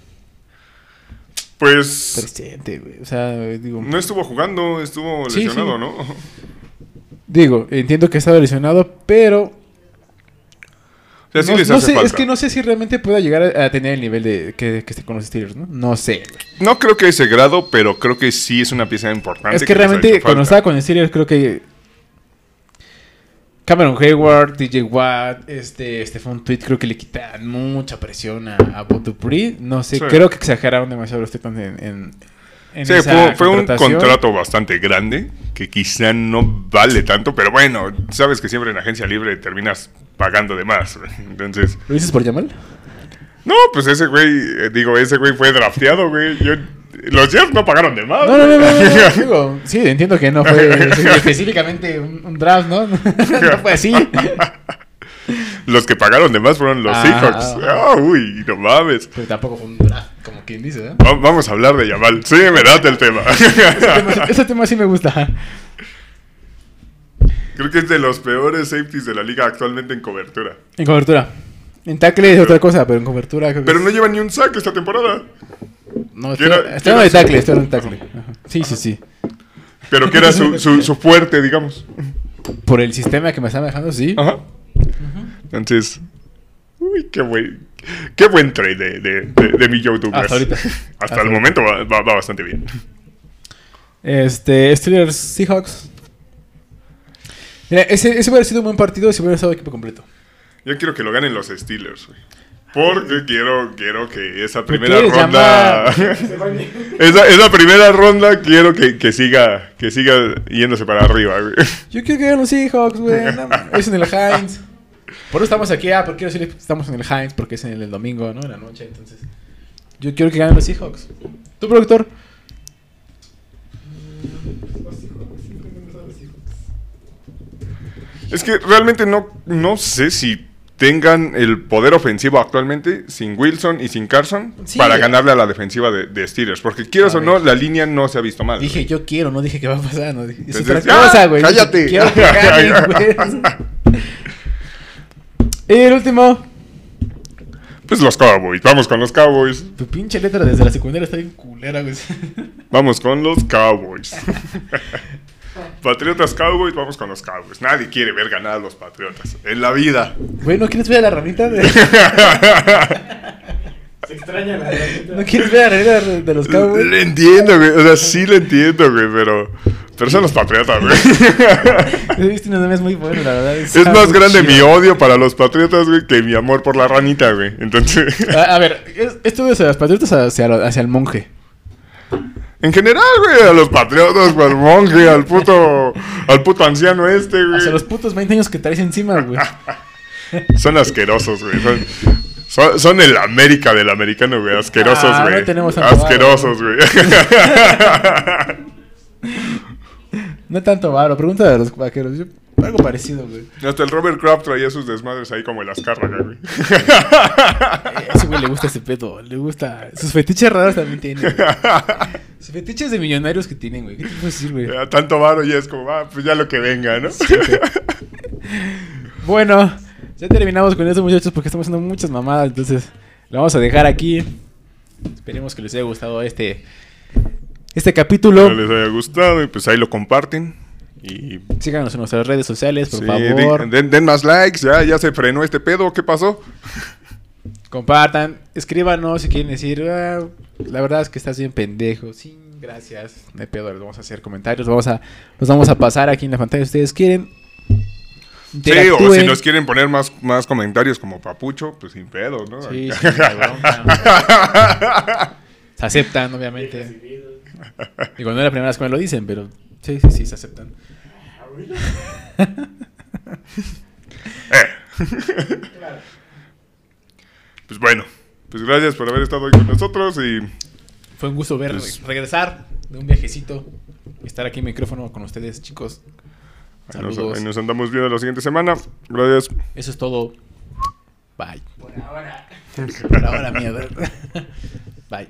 pues presente, güey. O sea, digo, no estuvo jugando, estuvo Sí, lesionado, sí. ¿no? digo, entiendo que estaba lesionado, pero O sea, sí no, les no hace sé, falta. es que no sé si realmente pueda llegar a, a tener el nivel de que, que esté con los Steelers, ¿no? No sé. No creo que ese grado, pero creo que sí es una pieza importante. Es que ha realmente cuando estaba con Steelers creo que Cameron Hayward, DJ Watt, este Stephon Tweet creo que le quitan mucha presión a, a Botupri. No sé, Sí. creo que exageraron demasiado los Titans en, en, en Sí, esa fue, fue un contrato bastante grande que quizá no vale tanto, pero bueno, sabes que siempre en agencia libre terminas pagando de más. güey. Entonces, ¿Lo dices por Yamal? no, pues ese güey, eh, digo, ese güey fue drafteado, güey. Yo- los Jets no pagaron de más. No, no, no, digo, sí, entiendo que no fue específicamente un, un draft, ¿no? no fue así. Los que pagaron de más fueron los Ah, Seahawks. ah. Ah, uy, no mames. Pero tampoco fue un draft, como quien dice, ¿eh? Va- Vamos a hablar de Yamal. Sí, me date el tema. Ese tema, ese tema sí me gusta. Creo que es de los peores safeties de la liga actualmente en cobertura. En cobertura. En tackle es otra cosa, pero en cobertura creo que Pero es- no lleva ni un sack esta temporada. No, ¿Quién era- estoy, era tackle, estoy tackle. Ajá. Sí, sí, sí. Pero que era su, su, su fuerte, digamos. Por el sistema que me están dejando, sí. Ajá. Entonces, uy, qué buen, qué buen trade de, de, de, de mi Joe Douglas. Hasta ahorita. Hasta, Hasta el ahorita. momento va, va- va bastante bien. Este, Steelers Seahawks. Mira, ese, ese hubiera sido un buen partido si hubiera estado equipo completo. Yo quiero que lo ganen los Steelers, güey. Porque quiero, quiero que esa ¿Por primera ronda. esa, esa primera ronda quiero que, que siga que siga yéndose para arriba, güey. Yo quiero que ganen los Seahawks, güey. No, es en el Heinz. Por eso estamos aquí. Ah, porque quiero decirles que estamos en el Heinz porque es en el, domingo, ¿no? En la noche, entonces. Yo quiero que ganen los Seahawks. ¿Tu productor? Es que realmente no, no sé si tengan el poder ofensivo actualmente sin Wilson y sin Carson Sí. para ganarle a la defensiva de, de Steelers. Porque quieras o no, la línea no se ha visto mal. Dije yo quiero, no dije que va a pasar. No, dije, es otra Entonces, cosa, ¡ah! güey. Dije, cállate. Quiero que ganen, güey. Y el último. Pues los Cowboys. Vamos con los Cowboys. Tu pinche letra desde la secundaria está bien culera, güey. Vamos con los Cowboys. Patriotas Cowboys, vamos con los Cowboys. Nadie quiere ver ganar a los Patriotas. En la vida. Güey, ¿no quieres ver a la ranita? De... Se extraña la ranita. ¿No quieres ver a la ranita de, los Cowboys? Le entiendo, güey. O sea, sí le entiendo, güey, pero. Pero son los Patriotas, güey. He visto unos memes muy buenos, la verdad. Es más grande mi odio para los Patriotas, güey, que mi amor por la ranita, güey. Entonces. A, a ver, es- esto de los patriotas hacia, hacia el monje. En general, güey, a los patriotas, güey, al monje, al puto, al puto anciano este, güey. Hacia los putos 20 años que traes encima, güey. Son asquerosos, güey. Son, son, son el América del americano, güey. Asquerosos, Ah, no güey. tenemos tanto asquerosos, güey. No tanto varo, pregunta de los vaqueros. Yo- algo parecido, güey. Hasta el Robert Kraft traía sus desmadres ahí como el Azcárraga, güey. Eh, Ese güey le gusta ese pedo, le gusta. Sus fetiches raros también tienen. güey. Sus fetiches de millonarios que tienen, güey. ¿Qué te puedo decir, güey? Ya, tanto varo ya es como, ah, pues ya lo que venga, ¿no? Bueno, ya terminamos con eso, muchachos, porque estamos haciendo muchas mamadas. Entonces, lo vamos a dejar aquí. Esperemos que les haya gustado este, este capítulo. Espero les haya gustado y pues ahí lo comparten. Y Síganos en nuestras redes sociales, por sí, favor. den, den más likes, ya, ya se frenó este pedo, ¿qué pasó? Compartan, escríbanos si quieren decir, "Ah, la verdad es que estás bien pendejo. Sí, gracias. No hay pedo, les vamos a hacer comentarios, vamos a, los vamos a pasar aquí en la pantalla si ustedes quieren. Sí, o si nos quieren poner más, más comentarios como Papucho, pues sin pedo, ¿no? Sí, sí. Se aceptan, obviamente. Digo, no es la primera vez que me lo dicen, pero sí, sí, sí, se aceptan. Claro. Pues bueno, pues gracias por haber estado hoy con nosotros y Fue un gusto ver Pues- regresar de un viajecito y estar aquí en micrófono con ustedes, chicos. ahí nos, Saludos. ahí nos andamos viendo la siguiente semana. Gracias. Eso es todo. Bye. Por ahora. Por ahora, mierda. Bye.